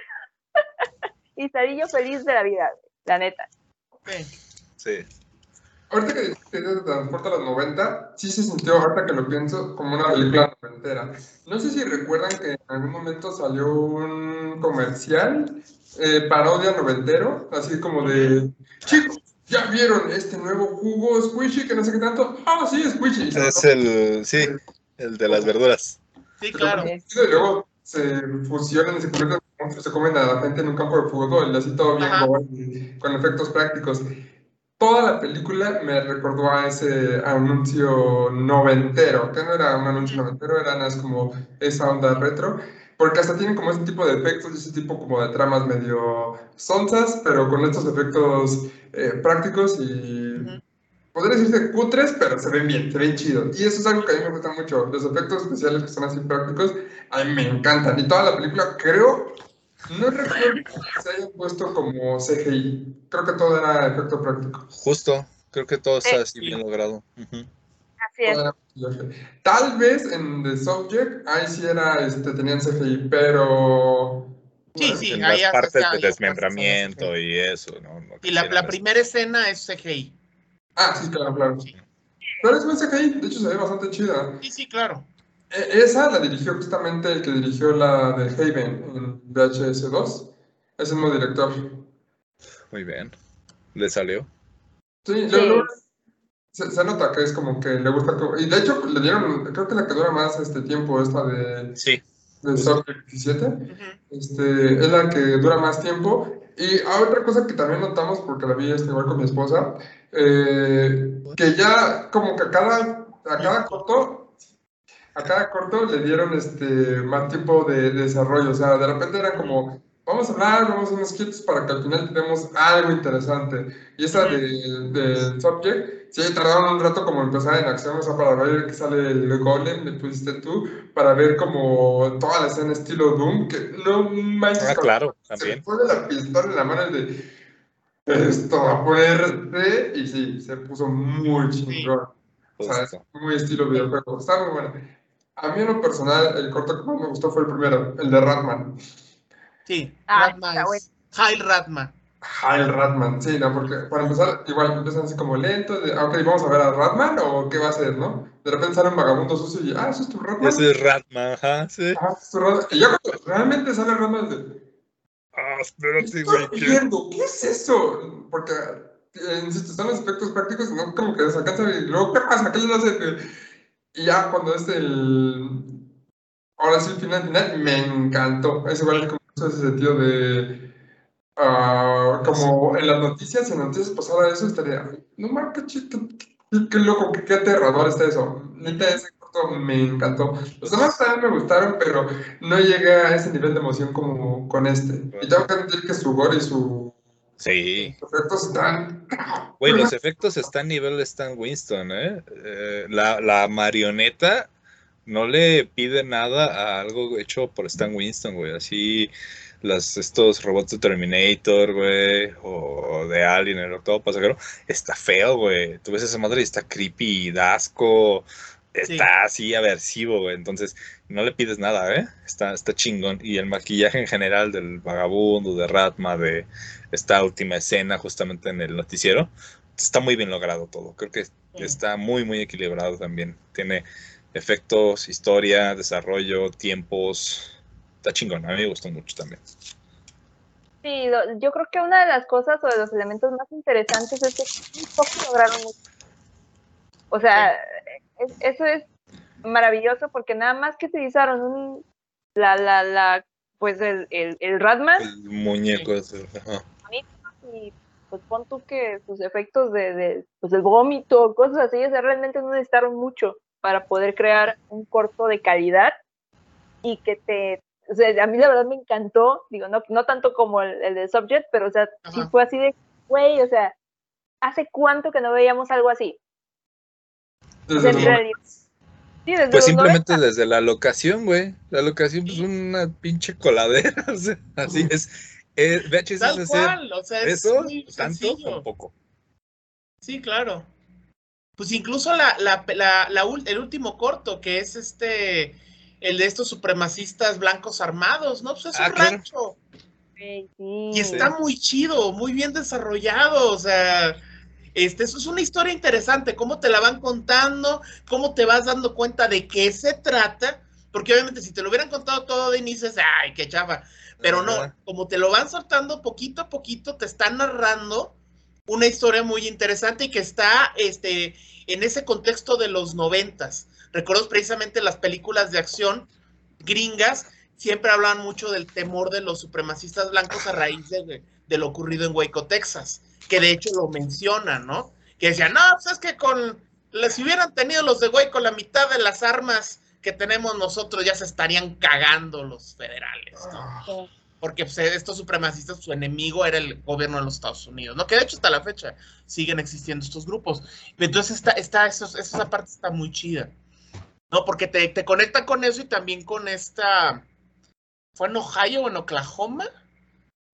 y salí yo feliz de la vida, güey, la neta. Sí. Sí. Ahorita que te transporta a los 90, sí se sintió, ahorita que lo pienso, como una película noventera. No sé si recuerdan que en algún momento salió un comercial, eh, parodia noventero, así como de, chicos, ¿ya vieron este nuevo jugo Squishy que no sé qué tanto? Ah, sí, Squishy. Es el, sí, el de las verduras. Sí, claro. Y luego se fusionan y se convierten se comen a la gente en un campo de fútbol, y así todo bien y con efectos prácticos. Toda la película me recordó a ese anuncio noventero, que no era un anuncio noventero, era más como esa onda retro, porque hasta tienen como ese tipo de efectos y ese tipo como de tramas medio sonzas, pero con estos efectos eh, prácticos y Ujú. podría decirse cutres, pero se ven bien, se ven chidos. Y eso es algo que a mí me gusta mucho. Los efectos especiales que son así prácticos, a mí me encantan. Y toda la película, creo, no recuerdo que se hayan puesto como CGI. Creo que todo era efecto práctico. Justo, creo que todo está Sí. así bien logrado. Así es. Tal vez en The Subject, ahí sí era, este, tenían CGI, pero... Sí, sí, en ahí las partes ya de pasas a desmembramiento y eso, ¿no? No Y la, la primera escena es CGI. Ah, sí, claro, claro. Sí. Pero es buen CGI, de hecho se ve bastante chida. Sí, sí, claro. E- Esa la dirigió justamente el que dirigió la de Haven en VHS 2. Es el mismo director. Muy bien. ¿Le salió? Sí, Sí. luego se, se nota que es como que le gusta. Y de hecho, le dieron, creo que la que dura más este tiempo, esta de, Sí. de Subject 17. Ujú. Este, es la que dura más tiempo. Y otra cosa que también notamos, porque la vi este, igual con mi esposa, eh, que ya como que a cada, a cada corto, a cada corto le dieron este, más tiempo de, de desarrollo. O sea, de repente era como, vamos a hablar, vamos a unos kits para que al final tenemos algo interesante. Y esa de, de Subject, sí, tardaron un rato como empezar en acción, o sea, para ver que sale el golem, le pusiste tú, para ver como toda la escena estilo Doom, que no manches, Ah, claro, se también. pone la pistola en la mano y de esto va a y sí, se puso muy chingón. O sea, es muy estilo videojuego. Está muy bueno. A mí en lo personal, el corto que más me gustó fue el primero, el de Ratman. Sí, Ah, Ratma está es. Heil Ratma. Ah, el Ratman, sí, ¿no? Porque para empezar, igual empiezan así como lento, de, ah, ok, vamos a ver a Ratman o qué va a hacer, ¿no? De repente sale un vagabundo sucio y, ah, eso es tu Ratman. Ese es Ratman, ajá, sí. Ajá, es tu Ratman. Y ya cuando realmente sale Ratman, de, Ah, ¿Qué espérate, güey. ¿qué? viendo? ¿Qué es eso? Porque, eh, insisto, son los efectos prácticos, ¿no? Como que se alcanza y luego, ¿qué pasa? ¿Qué les hace? Y ya cuando es el... Ahora sí, el final, final, me encantó. Es igual como ese sentido de... ah, como en las noticias, en las noticias pasara eso, estaría... No mames, qué, loco, qué, qué aterrador está eso. Neta, ese corto me encantó. Los demás también me gustaron, pero no llegué a ese nivel de emoción como con este. Y tengo que admitir que su gore y su Sí. Los efectos están. Güey, los efectos están a nivel Stan Winston, ¿eh? eh la, la, marioneta no le pide nada a algo hecho por Stan Winston, güey. Así, las, estos robots de Terminator, güey, o de Alien, el octavo pasajero, está feo, güey. Tú ves esa madre y está creepy, dasco, está así aversivo, güey. Entonces, no le pides nada, ¿eh? Está, está chingón. Y el maquillaje en general del vagabundo, de Ratma, de esta última escena justamente en el noticiero, está muy bien logrado todo. Creo que está muy, muy equilibrado también. Tiene efectos, historia, desarrollo, tiempos. Está chingón, a mí me gustó mucho también. Sí, yo creo que una de las cosas o de los elementos más interesantes es que un poco lograron mucho. O sea, eso es maravilloso porque nada más que utilizaron un, la, la, la, pues el, el, el Ratman. El muñeco Y pues pon tú que sus efectos de, de pues el vómito, cosas así, realmente no necesitaron mucho para poder crear un corto de calidad y que te, o sea, a mí la verdad me encantó, digo, no, no tanto como el, el de Subject, pero o sea, sí fue así de, güey, o sea, ¿hace cuánto que no veíamos algo así? pues simplemente desde la locación, güey. La locación es pues, una pinche coladera. O sea, así es. Eh, VHS Tal cual, o sea, es eso, tanto o poco. Sí, claro. Pues incluso la, la, la, el último corto, que es este, el de estos supremacistas blancos armados, ¿no? Pues es ah, un rancho. y está muy chido, muy bien desarrollado, o sea, este, eso es una historia interesante, cómo te la van contando, cómo te vas dando cuenta de qué se trata, porque obviamente si te lo hubieran contado todo de inicio, ay, qué chava, pero no, como te lo van soltando poquito a poquito, te están narrando una historia muy interesante y que está este, en ese contexto de los noventas. Recuerdo precisamente las películas de acción gringas, siempre hablan mucho del temor de los supremacistas blancos a raíz de, lo ocurrido en Waco, Texas que de hecho lo mencionan, ¿no? Que decían, no, pues es que con, si hubieran tenido los de con la mitad de las armas que tenemos nosotros, ya se estarían cagando los federales, ¿no? Porque pues, estos supremacistas, su enemigo era el gobierno de los Estados Unidos, ¿no? Que de hecho hasta la fecha siguen existiendo estos grupos. Entonces está, está, esa parte está muy chida, ¿no? Porque te, te conecta con eso y también con esta, ¿fue en Ohio o en Oklahoma?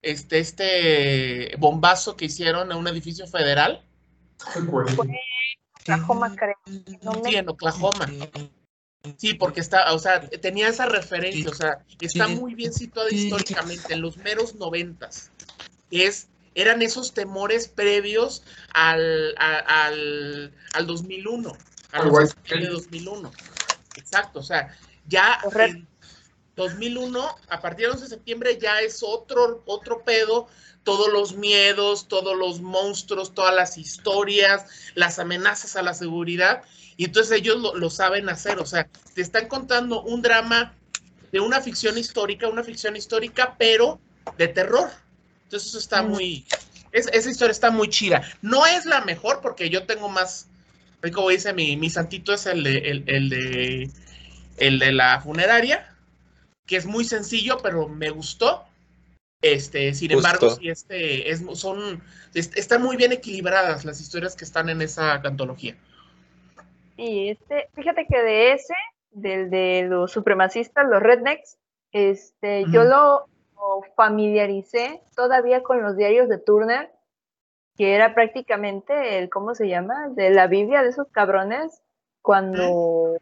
este, este bombazo que hicieron en un edificio federal. Oklahoma, creo. sí, en Oklahoma. Sí, porque está, o sea, tenía esa referencia, o sea, está muy bien situada históricamente en los meros noventas. Es, eran esos temores previos al, al, al 2001, al 2001. Exacto, o sea, ya 2001, a partir del 11 de septiembre ya es otro, otro pedo, todos los miedos, todos los monstruos, todas las historias, las amenazas a la seguridad, y entonces ellos lo, saben hacer, o sea, te están contando un drama de una ficción histórica, una ficción histórica, pero de terror. Entonces eso está muy, esa historia está muy chida. No es la mejor porque yo tengo más, como dice mi, mi santito es el de, el de, el de la funeraria, que es muy sencillo, pero me gustó. Este, sin embargo, sí, este, es, son, están muy bien equilibradas las historias que están en esa antología. Y este, fíjate que de ese, del de los supremacistas, los rednecks, este, yo lo, familiaricé todavía con los diarios de Turner, que era prácticamente el, ¿cómo se llama? De la Biblia de esos cabrones, cuando,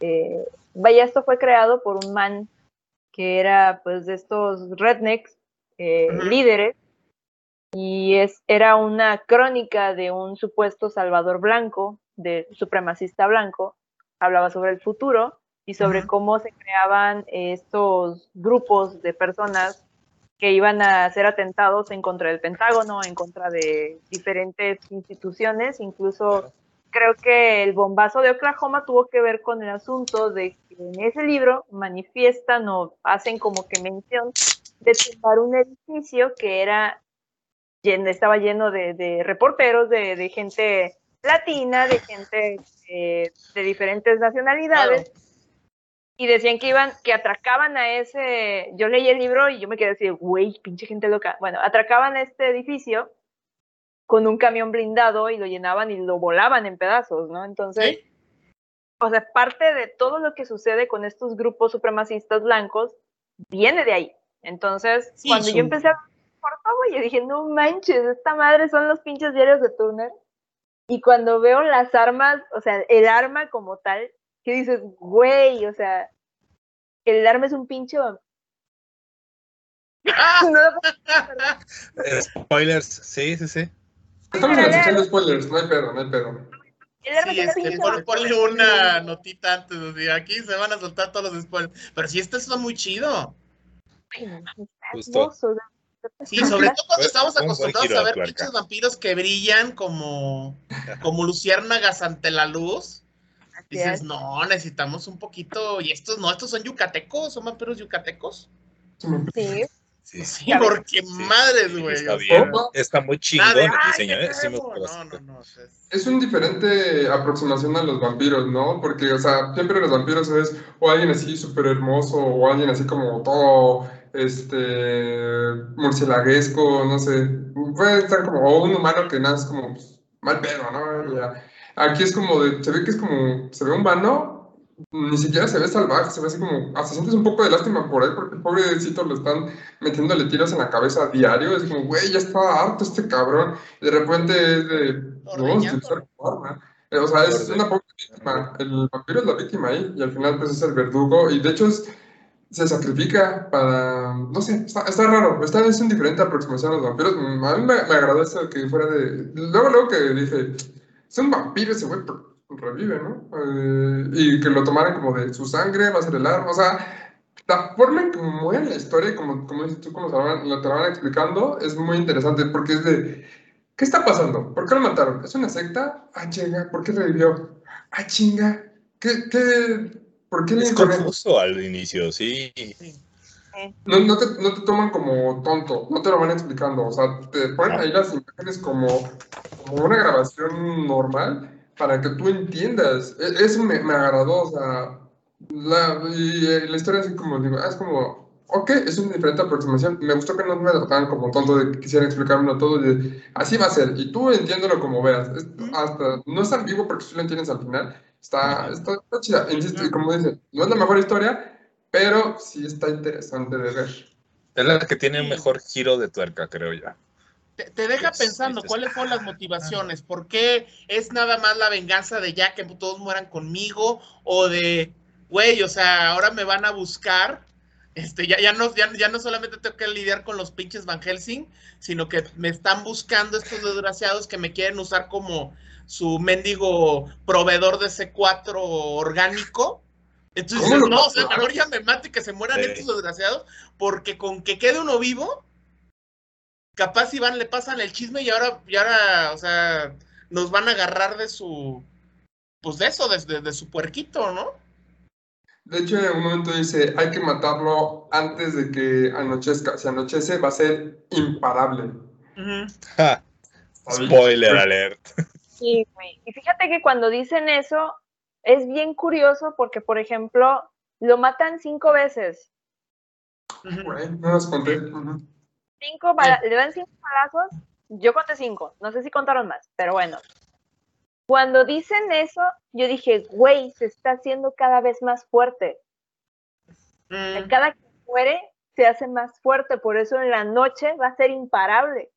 eh, vaya, esto fue creado por un man que era pues de estos rednecks eh, líderes y es, era una crónica de un supuesto salvador blanco, de supremacista blanco, hablaba sobre el futuro y sobre cómo se creaban estos grupos de personas que iban a hacer atentados en contra del Pentágono, en contra de diferentes instituciones, incluso creo que el bombazo de Oklahoma tuvo que ver con el asunto de que en ese libro manifiestan o hacen como que mención de tumbar un edificio que era estaba lleno de, reporteros, de, gente latina, de gente eh, de diferentes nacionalidades. Y decían que iban, que atracaban a ese. Yo leí el libro y yo me quedé así, güey, pinche gente loca. Bueno, atracaban a este edificio con un camión blindado y lo llenaban y lo volaban en pedazos, ¿no? Entonces, o sea, parte de todo lo que sucede con estos grupos supremacistas blancos viene de ahí. Entonces, cuando yo empecé a por favor, yo dije, no manches, esta madre son los pinches diarios de Turner. Y cuando veo las armas, o sea, el arma como tal, que dices, güey, o sea, el arma es un pinche Spoilers, sí, sí, sí. Estamos de spoilers, no hay pedo, no hay pedo. Sí, este, ponle una notita antes, aquí se van a soltar todos los spoilers. Pero si este está muy chido. Justo. Sí, sobre todo cuando estamos acostumbrados a ver pinches vampiros que brillan como, como luciérnagas ante la luz. Dices, no, necesitamos un poquito. Y estos no, estos son yucatecos, son vampiros yucatecos. Sí. Sí, sí, porque madres, güey. Está bien, está muy chingón el diseño, ¿eh? no, no, no, es un diferente aproximación a los vampiros, ¿no? Porque, o sea, siempre los vampiros es o alguien así súper hermoso o alguien así como todo este, murcielaguesco, no sé, puede estar como, o un humano que nada es como pues, mal pedo, ¿no? Aquí es como, de, se ve que es como, se ve un vano, ni siquiera se ve salvaje, se ve así como, hasta sientes un poco de lástima por él, porque el pobrecito lo están metiéndole tiros en la cabeza a diario, es como, güey, ya está harto este cabrón, y de repente es de, no, es O sea, es una pobre víctima, el vampiro es la víctima ahí, y al final pues es el verdugo, y de hecho es se sacrifica para, no sé, está, raro, está, es una diferente aproximación a los vampiros. A mí me, agradó eso que fuera de... Luego, luego que dije, es un vampiro ese güey, revive, ¿no? Eh, y que lo tomaran como de su sangre, va a ser el arma, o sea, la forma en que muere la historia, como, como dices tú, como lo te van explicando, es muy interesante porque es de, ¿qué está pasando? ¿Por qué lo mataron? ¿Es una secta? Ah, chinga, ¿por qué revivió? Ah, chinga, ¿qué, qué, ¿Por qué es confuso al inicio, sí. No, no, te, no, te, toman como tonto, no te lo van explicando. O sea, te ponen ahí las imágenes como, como una grabación normal para que tú entiendas. E, eso me, me agradó, o sea, la, y, eh, la historia así como digo, es como, ok, es una diferente aproximación. Me gustó que no me trataran como tonto de que quisieran explicármelo todo y de, así va a ser. Y tú entiéndelo como veas. hasta, no es ambiguo porque tú lo entiendes al final Está, está, chida. Insisto, como dice, no es la mejor historia, pero sí está interesante de ver. Es la que tiene un mejor giro de tuerca, creo yo. Te, deja pensando cuáles fueron las motivaciones, por qué es nada más la venganza de ya que todos mueran conmigo o de, güey, o sea, ahora me van a buscar, este, ya, ya, no, ya, no solamente tengo que lidiar con los pinches Van Helsing, sino que me están buscando estos desgraciados que me quieren usar como su mendigo proveedor de C4 orgánico. Entonces, no, o sea, mejor ya me mate y que se mueran estos desgraciados, porque con que quede uno vivo, capaz Iván le pasan el chisme y ahora, y ahora, o sea, nos van a agarrar de su, pues de eso, de, de su puerquito, ¿no? De hecho, en un momento dice, hay que matarlo antes de que anochezca. Si anochece, va a ser imparable. Spoiler alert. Y fíjate que cuando dicen eso, es bien curioso porque, por ejemplo, lo matan cinco veces. no conté. Cinco le dan cinco balazos, yo conté cinco, no sé si contaron más, pero bueno. Cuando dicen eso, yo dije, güey, se está haciendo cada vez más fuerte. Mm. Cada que muere, se hace más fuerte, por eso en la noche va a ser imparable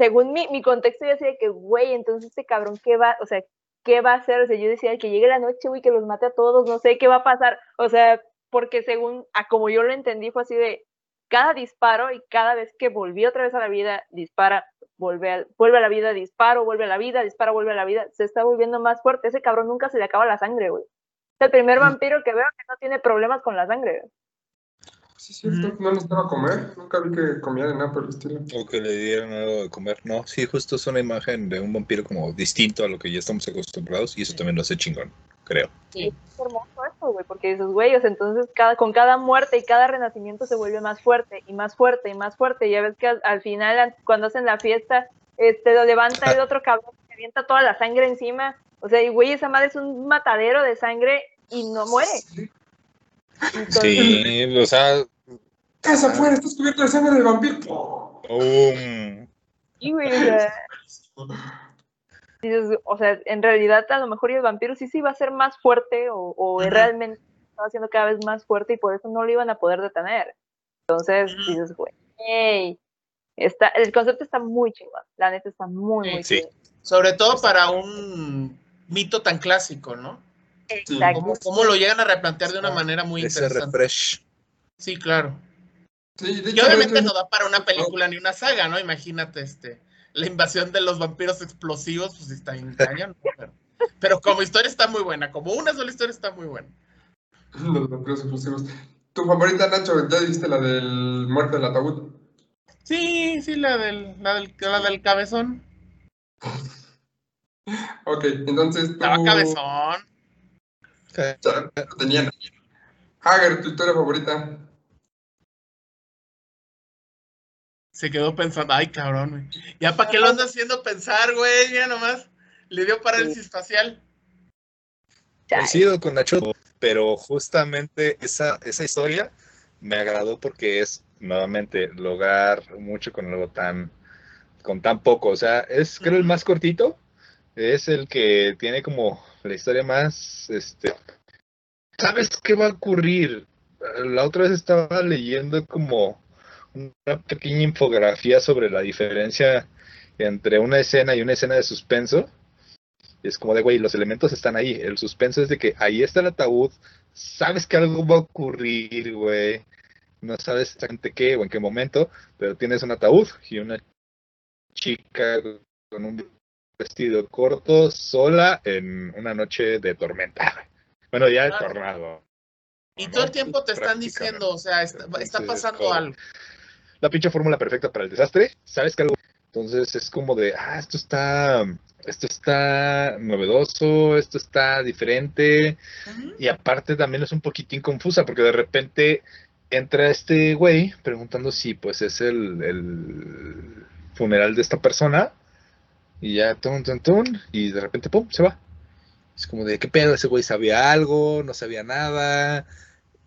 según mi, mi contexto, yo decía que, güey, entonces este cabrón, ¿qué va, o sea, qué va a hacer? O sea, yo decía que llegue la noche, güey, que los mate a todos, no sé qué va a pasar. O sea, porque según, a como yo lo entendí, fue así de cada disparo y cada vez que volví otra vez a la vida, dispara, vuelve a, vuelve a la vida, disparo, vuelve a la vida, dispara, vuelve a la vida, se está volviendo más fuerte. Ese cabrón nunca se le acaba la sangre, güey. Es el primer vampiro que veo que no tiene problemas con la sangre. Sí, cierto, no necesitaba comer, nunca vi que comía de nada por el estilo. O que le dieran algo de comer, no, sí, justo es una imagen de un vampiro como distinto a lo que ya estamos acostumbrados y eso también lo hace chingón, creo. Sí, es hermoso eso, güey, porque esos güeyes, entonces cada, con cada muerte y cada renacimiento se vuelve más fuerte y más fuerte y más fuerte, y ya ves que al, final, cuando hacen la fiesta, este, lo levanta el otro cabrón, se avienta toda la sangre encima. O sea, y güey, esa madre es un matadero de sangre y no muere. Entonces, Sí, o sea, Casa afuera, estás cubierto de sangre de vampiro. um, y, güey, o sea, dices, o sea, en realidad a lo mejor y el vampiro sí se iba a ser más fuerte o, o realmente estaba siendo cada vez más fuerte y por eso no lo iban a poder detener. Entonces dices, güey, hey, está, el concepto está muy chingón, la neta está muy, muy Sí. Sobre todo para un mito tan clásico, ¿no? ¿Cómo, cómo lo llegan a replantear de una manera muy ese interesante? refresh. Sí, claro. Sí, Y obviamente hecho, no da para una película ni una saga, ¿no? Imagínate, este, la invasión de los vampiros explosivos, pues está en. Pero, pero como historia está muy buena, como una sola historia está muy buena. Los vampiros explosivos. Tu favorita, Nacho, ya dijiste la del muerte del ataúd. Sí, sí, la del, la del, la del cabezón. Ok, entonces tú. Estaba cabezón. Tenían. Hager, tu historia favorita. Se quedó pensando, ay, cabrón, güey. ¿Ya para qué lo ando haciendo pensar, güey? Ya nomás. Le dio parálisis facial. Chale. Coincido con Nacho, pero justamente esa, esa historia me agradó porque es nuevamente lograr mucho con algo tan con tan poco. O sea, es creo el más cortito, es el que tiene como la historia más este ¿Sabes qué va a ocurrir? La otra vez estaba leyendo como una pequeña infografía sobre la diferencia entre una escena y una escena de suspenso. Es como de, güey, los elementos están ahí. El suspenso es de que ahí está el ataúd. Sabes que algo va a ocurrir, güey. No sabes exactamente qué o en qué momento, pero tienes un ataúd y una chica con un vestido corto sola en una noche de tormenta. Bueno, ya de tornado. Y ¿no? todo el tiempo te están diciendo, o sea, está, está pasando algo. la pinche fórmula perfecta para el desastre, sabes que algo. Entonces es como de, ah, esto está, esto está novedoso, esto está diferente, y aparte también es un poquitín confusa, porque de repente entra este güey preguntando si pues es el, el funeral de esta persona, y ya, tun, tun, tun, y de repente, pum, se va. Es como de, ¿qué pedo? Ese güey sabía algo, no sabía nada,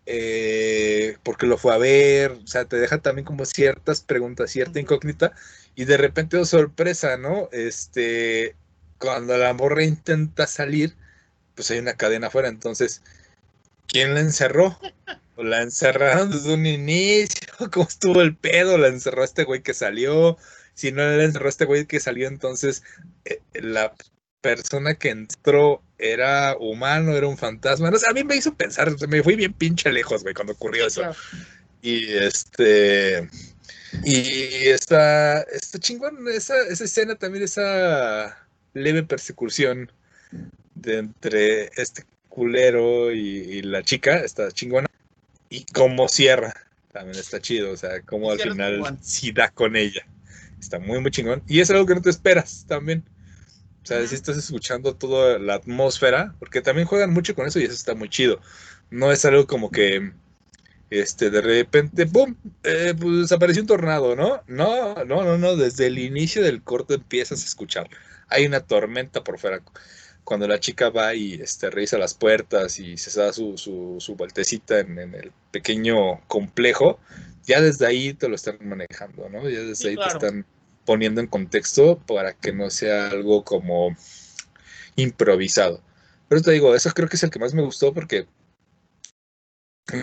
eh, ¿por qué lo fue a ver? O sea, te deja también como ciertas preguntas, cierta incógnita, y de repente, oh, sorpresa, ¿no? Este, cuando la morra intenta salir, pues hay una cadena afuera, entonces, ¿quién la encerró? ¿O la encerraron desde un inicio? ¿Cómo estuvo el pedo? ¿La encerró este güey que salió? Si no la encerró este güey que salió, entonces eh, la persona que entró era humano, era un fantasma. No sé, a mí me hizo pensar, me fui bien pinche lejos, güey, cuando ocurrió eso. Claro. Y este. Y está, está chingón esa, esa escena también, esa leve persecución de entre este culero y, y la chica, está chingona. Y cómo cierra, también está chido, o sea, cómo al final sí da con ella. Está muy, muy chingón. Y es algo que no te esperas también. O sea, si estás escuchando toda la atmósfera, porque también juegan mucho con eso y eso está muy chido. No es algo como que, este, de repente, ¡pum! Eh, pues desapareció un tornado, ¿no? No, no, no, no. Desde el inicio del corto empiezas a escuchar. Hay una tormenta por fuera. Cuando la chica va y este, revisa las puertas y se da su, su, su vueltecita en, en el pequeño complejo, ya desde ahí te lo están manejando, ¿no? Ya desde Sí, ahí claro. te están poniendo en contexto para que no sea algo como improvisado. Pero te digo, eso creo que es el que más me gustó porque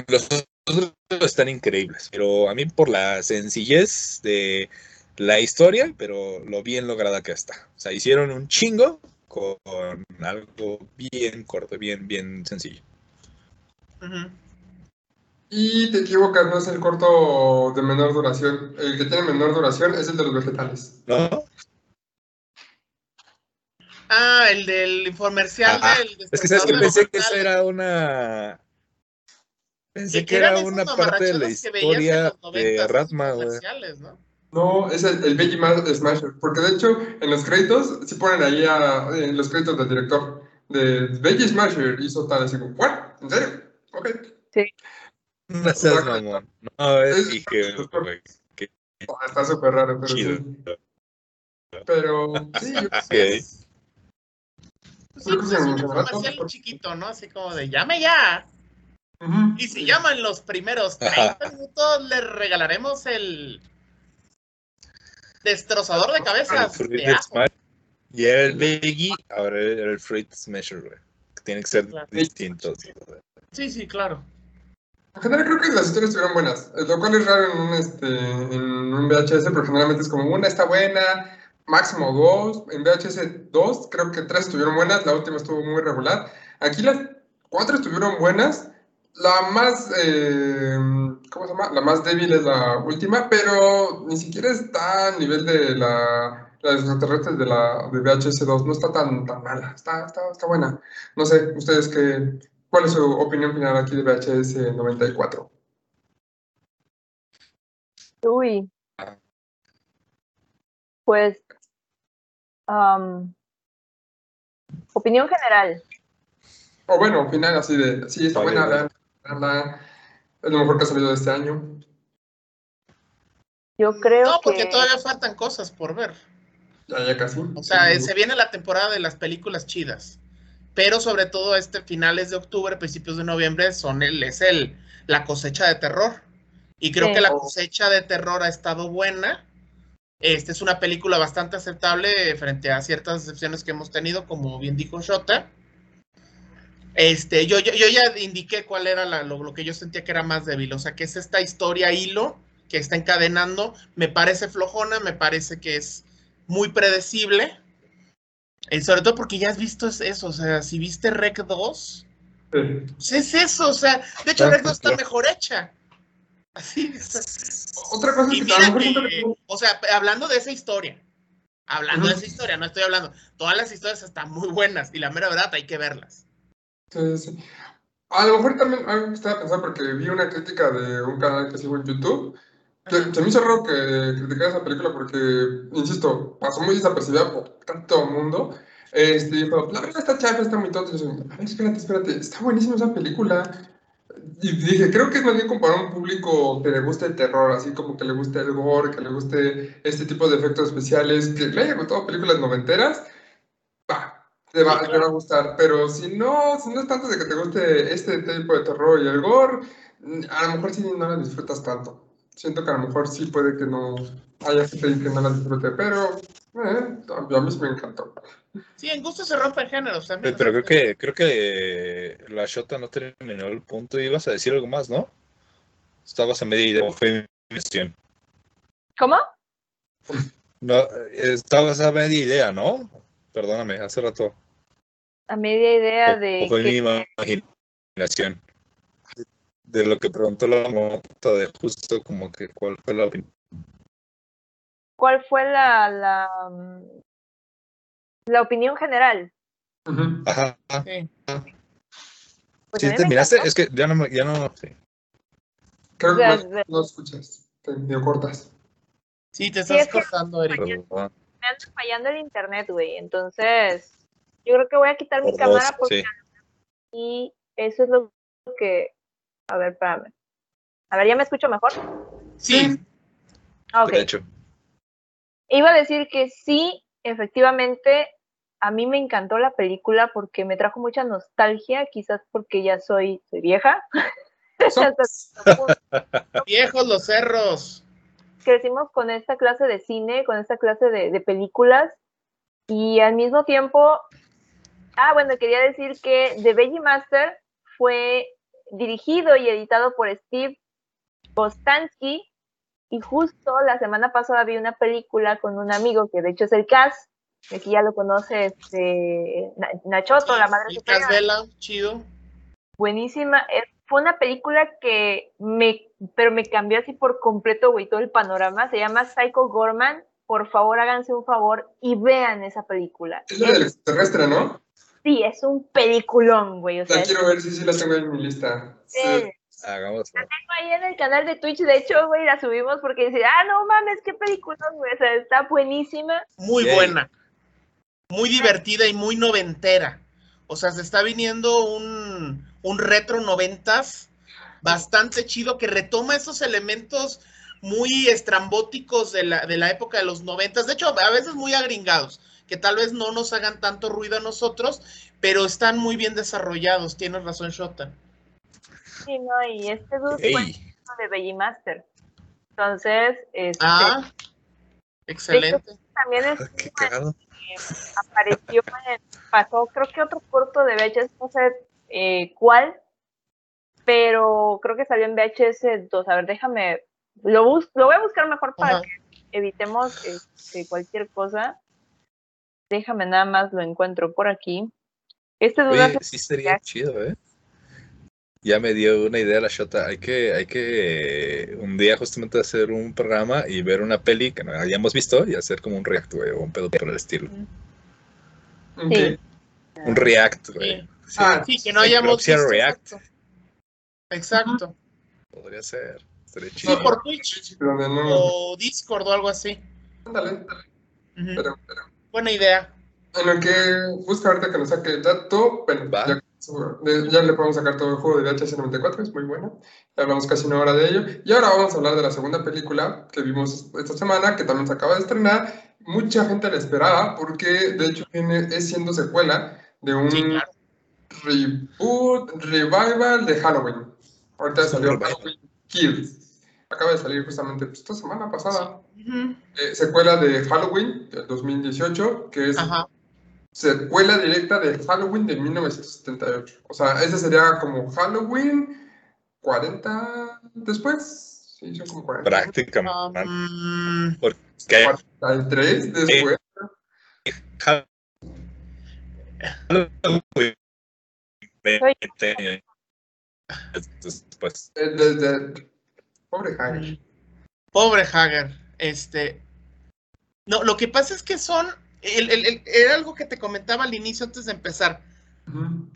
los otros están increíbles, pero a mí por la sencillez de la historia, pero lo bien lograda que está. O sea, hicieron un chingo con algo bien corto, bien, bien sencillo. Ujú. Y te equivocas, no es el corto de menor duración. El que tiene menor duración es el de los vegetales. ¿No? Ah, el del infomercial Ah, del Es que sabes que pensé que eso era una. Pensé Que que era una parte de la historia de Ratma, güey. ¿no? No, es el, el Veggie Ma- Smasher. Porque de hecho, en los créditos, sí ponen ahí a- en los créditos del director. De Veggie Smasher hizo tal, así como, ¿what? ¿En serio? Ok. No seas mamón. No, es Es- dije, güey. Oh, está súper raro, pero Chido. sí. Pero sí, yo. Sí, pues es un comercial chiquito, ¿no? Así como de llame ya. Y si llaman los primeros 30 minutos, les regalaremos el destrozador de cabezas. De ajo. Y era el Biggie, ahora era el Fruit Smasher, güey. Que Tienen que ser Claro. distintos. Sí, sí, claro. En general creo que las historias estuvieron buenas, lo cual es raro en un, este, VHS, pero generalmente es como una está buena, máximo dos, en VHS dos, creo que tres estuvieron buenas, la última estuvo muy regular. Aquí las cuatro estuvieron buenas, la más, eh, ¿cómo se llama? La más débil es la última, pero ni siquiera está a nivel de la, los extraterrestres de la de VHS 2, no está tan, tan mala, está, está, está buena. No sé, ustedes qué, ¿Cuál es su opinión final aquí de VHS 94? Uy. Pues, opinión general. O bueno, final así de, sí, está buena, vean, veanla, es lo mejor que ha salido de este año. Yo creo No, porque que todavía faltan cosas por ver. Ya, ya casi. O sea, Sí, se viene la temporada de las películas chidas. Pero sobre todo este finales de octubre, principios de noviembre, son el, es el, la cosecha de terror. Y creo Sí. que la cosecha de terror ha estado buena. Esta es una película bastante aceptable frente a ciertas excepciones que hemos tenido, como bien dijo Shota. Este, yo, yo, yo ya indiqué cuál era la- lo, lo que yo sentía que era más débil. O sea, que es esta historia hilo que está encadenando. Me parece flojona, me parece que es muy predecible. Eh, sobre todo porque ya has visto es- eso. O sea, si viste Rec 2, sí. pues es eso. O sea, de hecho, Rec 2 está mejor hecha. Así está. Otra cosa Y es que mira que, o sea, hablando de esa historia, hablando de esa historia, no estoy hablando, todas las historias están muy buenas y la mera verdad hay que verlas. Sí, sí. A lo mejor también algo que estaba pensando porque vi una crítica de un canal que sigo en YouTube. Se me hizo raro que criticara esa película porque, insisto, pasó muy desapercibida por tanto mundo. Este, dijo, la verdad está chafa, está muy tonta. A espérate, espérate, está buenísima esa película. Y dije, creo que es más bien como para un público que le guste el terror, así como que le guste el gore, que le guste este tipo de efectos especiales, que le haya gustado películas noventeras, te va, te va a gustar. Pero si no, si no es tanto de que te guste este tipo de terror y el gore, a lo mejor sí no la disfrutas tanto. Siento que a lo mejor sí puede que no haya gente que no la disfrute, pero eh, a mí me encantó. Sí, en gusto se rompen géneros también. Pero creo que, creo que la Shota no terminó el punto. Ibas a decir algo más, ¿no? Estabas a media idea. Fue mi. ¿Cómo? No, estabas a media idea, ¿no? Perdóname, hace rato. A media idea O- de o fue que- mi imaginación. De lo que preguntó la nota de justo como que cuál fue la opinión. cuál fue la, la, la opinión general. Ajá. sí. Pues ¿Sí a mí me terminaste? encantó. Es que ya no, me- ya no, sí. Creo que no, escuchas, te medio cortas. Sí, te Sí, estás es cortando, Eric. Me anda fallando el internet, güey. Entonces, yo creo que voy a quitar mi cámara porque sí. y eso es lo que. A ver, espérame. A ver, ¿ya me escucho mejor? Sí, Ah, ok. De hecho. Iba a decir que sí, efectivamente, a mí me encantó la película porque me trajo mucha nostalgia, quizás porque ya soy, soy vieja. Viejos los cerros. Crecimos con esta clase de cine, con esta clase de, de películas y al mismo tiempo, ah, bueno, quería decir que The Veggie Master fue dirigido y editado por Steve Bostansky y justo la semana pasada vi una película con un amigo que de hecho es el Cas, que aquí ya lo conoce este, Na- Nachoto, la madre El superior Casvela, chido. buenísima. Fue una película que me, pero me cambió así por completo, güey, todo el panorama. Se llama Psycho Gorman. Por favor, háganse un favor y vean esa película. Es la del extraterrestre, ¿no? Sí, es un peliculón, güey. O sea, La quiero ver, sí, sí, la tengo en mi lista. Sí. Hagamos. tengo ahí en el canal de Twitch, de hecho, güey, la subimos porque dice, ah, no mames, qué peliculón, güey. O sea, está buenísima. Muy buena. Muy divertida y muy noventera. O sea, se está viniendo un, un retro noventas bastante chido que retoma esos elementos muy estrambóticos de la, de la época de los noventas, de hecho, a veces muy agringados, que tal vez no nos hagan tanto ruido a nosotros, pero están muy bien desarrollados, tienes razón, Shota. Sí, no, y este dude fue Ey, de Belly Master. Entonces, este, Ah, excelente. también es Ah, qué cagado. apareció en, pasó creo que otro corto de VHS, no sé eh, cuál, pero creo que salió en VHS 2. A ver, déjame, lo, bus lo voy a buscar mejor para Ajá. que evitemos este, cualquier cosa. Déjame nada más lo encuentro por aquí. Este duda Oye, sí sería chido, ¿eh? Ya me dio una idea la Shota. Hay que, hay que eh, un día justamente hacer un programa y ver una peli que no hayamos visto y hacer como un react, güey, o un pedo por el estilo. Sí. Un react, güey. Sí. Sí, Ah, Sí, que no hayamos visto. React. Exacto. Exacto. podría ser. Estaría Sí, chido. por Twitch no. o Discord o algo así. Ándale, ándale. Pero, pero. Buena idea. En lo que busca ahorita que nos saque el dato, bueno, Va. ya, ya le podemos sacar todo el juego de VHS 94, es muy bueno. Ya hablamos casi una hora de ello. Y ahora vamos a hablar de la segunda película que vimos esta semana, que también se acaba de estrenar. Mucha gente la esperaba porque, de hecho, viene, es siendo secuela de un Sí, claro. reboot, revival de Halloween. Ahorita salió. Halloween Kills. Acaba de salir justamente pues, esta semana pasada. Ujú. Eh, secuela de Halloween del 2018, que es Ajá. secuela directa de Halloween de 1978. O sea, ese sería como Halloween 40 después. Sí, son como 40. Prácticamente. Um, Porque 43 después. Halloween 20 años después. eh, desde- Pobre Hager. Pobre Hager. Este. No, lo que pasa es que son. el- el- el- era algo que te comentaba al inicio antes de empezar.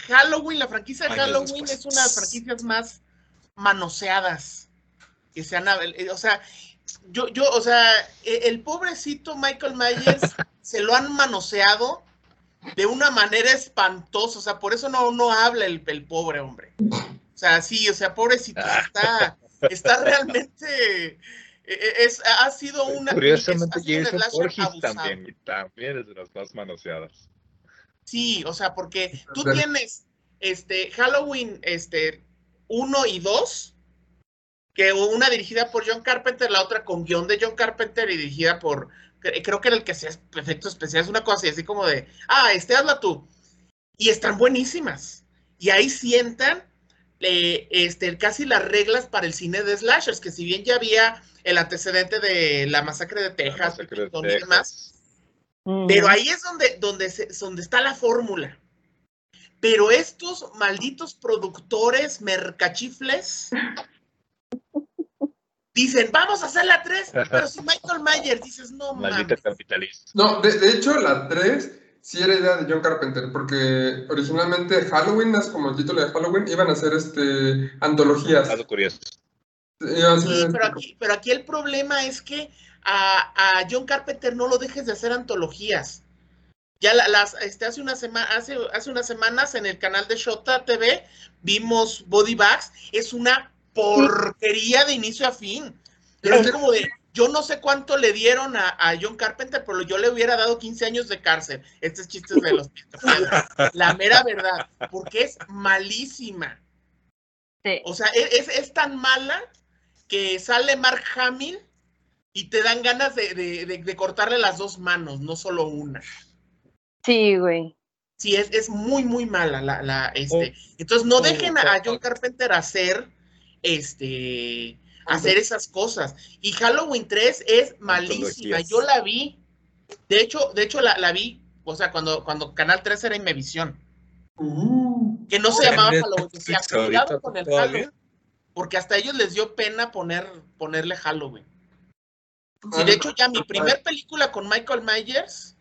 Halloween, la franquicia de Halloween es una de las franquicias más manoseadas que se han. O sea, yo, yo, o sea, e- el pobrecito Michael Myers se lo han manoseado de una manera espantosa. O sea, por eso no, no habla el, el pobre hombre. O sea, sí, o sea, pobrecito, está, está realmente. eh, Es, ha sido una. Curiosamente, Jason también, también es de las más manoseadas. Sí, o sea, porque tú tienes este Halloween este 1 y 2, que una dirigida por John Carpenter, la otra con guion de John Carpenter y dirigida por cre- creo que era el que hacía efectos especiales, una cosa así, así como de, ah, este hazla tú. Y están buenísimas. Y ahí sientan eh, este, casi las reglas para el cine de slashers, que si bien ya había el antecedente de la masacre de Texas, masacre de Pipitón y demás, Texas. pero ahí es donde, donde, se- donde está la fórmula. Pero estos malditos productores mercachifles dicen, vamos a hacer la 3, pero si Michael Myers dices, no Maldita mames. capitalista. No, de, de hecho, la 3 sí era idea de John Carpenter, porque originalmente Halloween, es como el título de Halloween, iban a ser este, antologías. Algo curioso. Sí, este, pero aquí, pero aquí el problema es que a, a John Carpenter no lo dejes de hacer antologías. Ya la- las, este, hace, una semana, hace, hace unas semanas en el canal de Shota TV vimos Body Bags. Es una porquería de inicio a fin. Pero es- como de, yo no sé cuánto le dieron a, a John Carpenter, pero yo le hubiera dado 15 años de cárcel. Estos chistes de los. La mera verdad, porque es malísima. Sí. O sea, e, es, es tan mala que sale Mark Hamill y te dan ganas de, de- de- de cortarle las dos manos, no solo una. Sí, güey. Sí, es, es muy, muy mala la, la, este. Entonces no dejen a, a John Carpenter hacer este hacer esas cosas. Y Halloween 3 es malísima. Yo la vi. De hecho, de hecho la, la vi, o sea, cuando, cuando Canal 3 era Imevisión, Uh, que no se llamaba en Halloween, decía, cuidado con el todavía. Halloween. Porque hasta a ellos les dio pena poner, ponerle Halloween. Sí, ah, de hecho, ya mi primer película con Michael Myers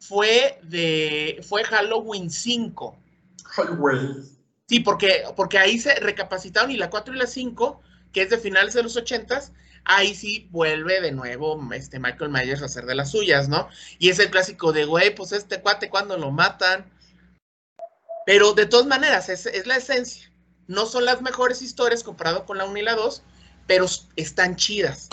fue de fue Halloween 5. Halloween. Sí, porque, porque ahí se recapacitaron y la 4 y la 5, que es de finales de los 80s, ahí sí vuelve de nuevo este Michael Myers a hacer de las suyas, ¿no? Y es el clásico de, güey, pues este cuate cuando lo matan. Pero de todas maneras, es, es la esencia. No son las mejores historias comparado con la 1 y la 2, pero están chidas.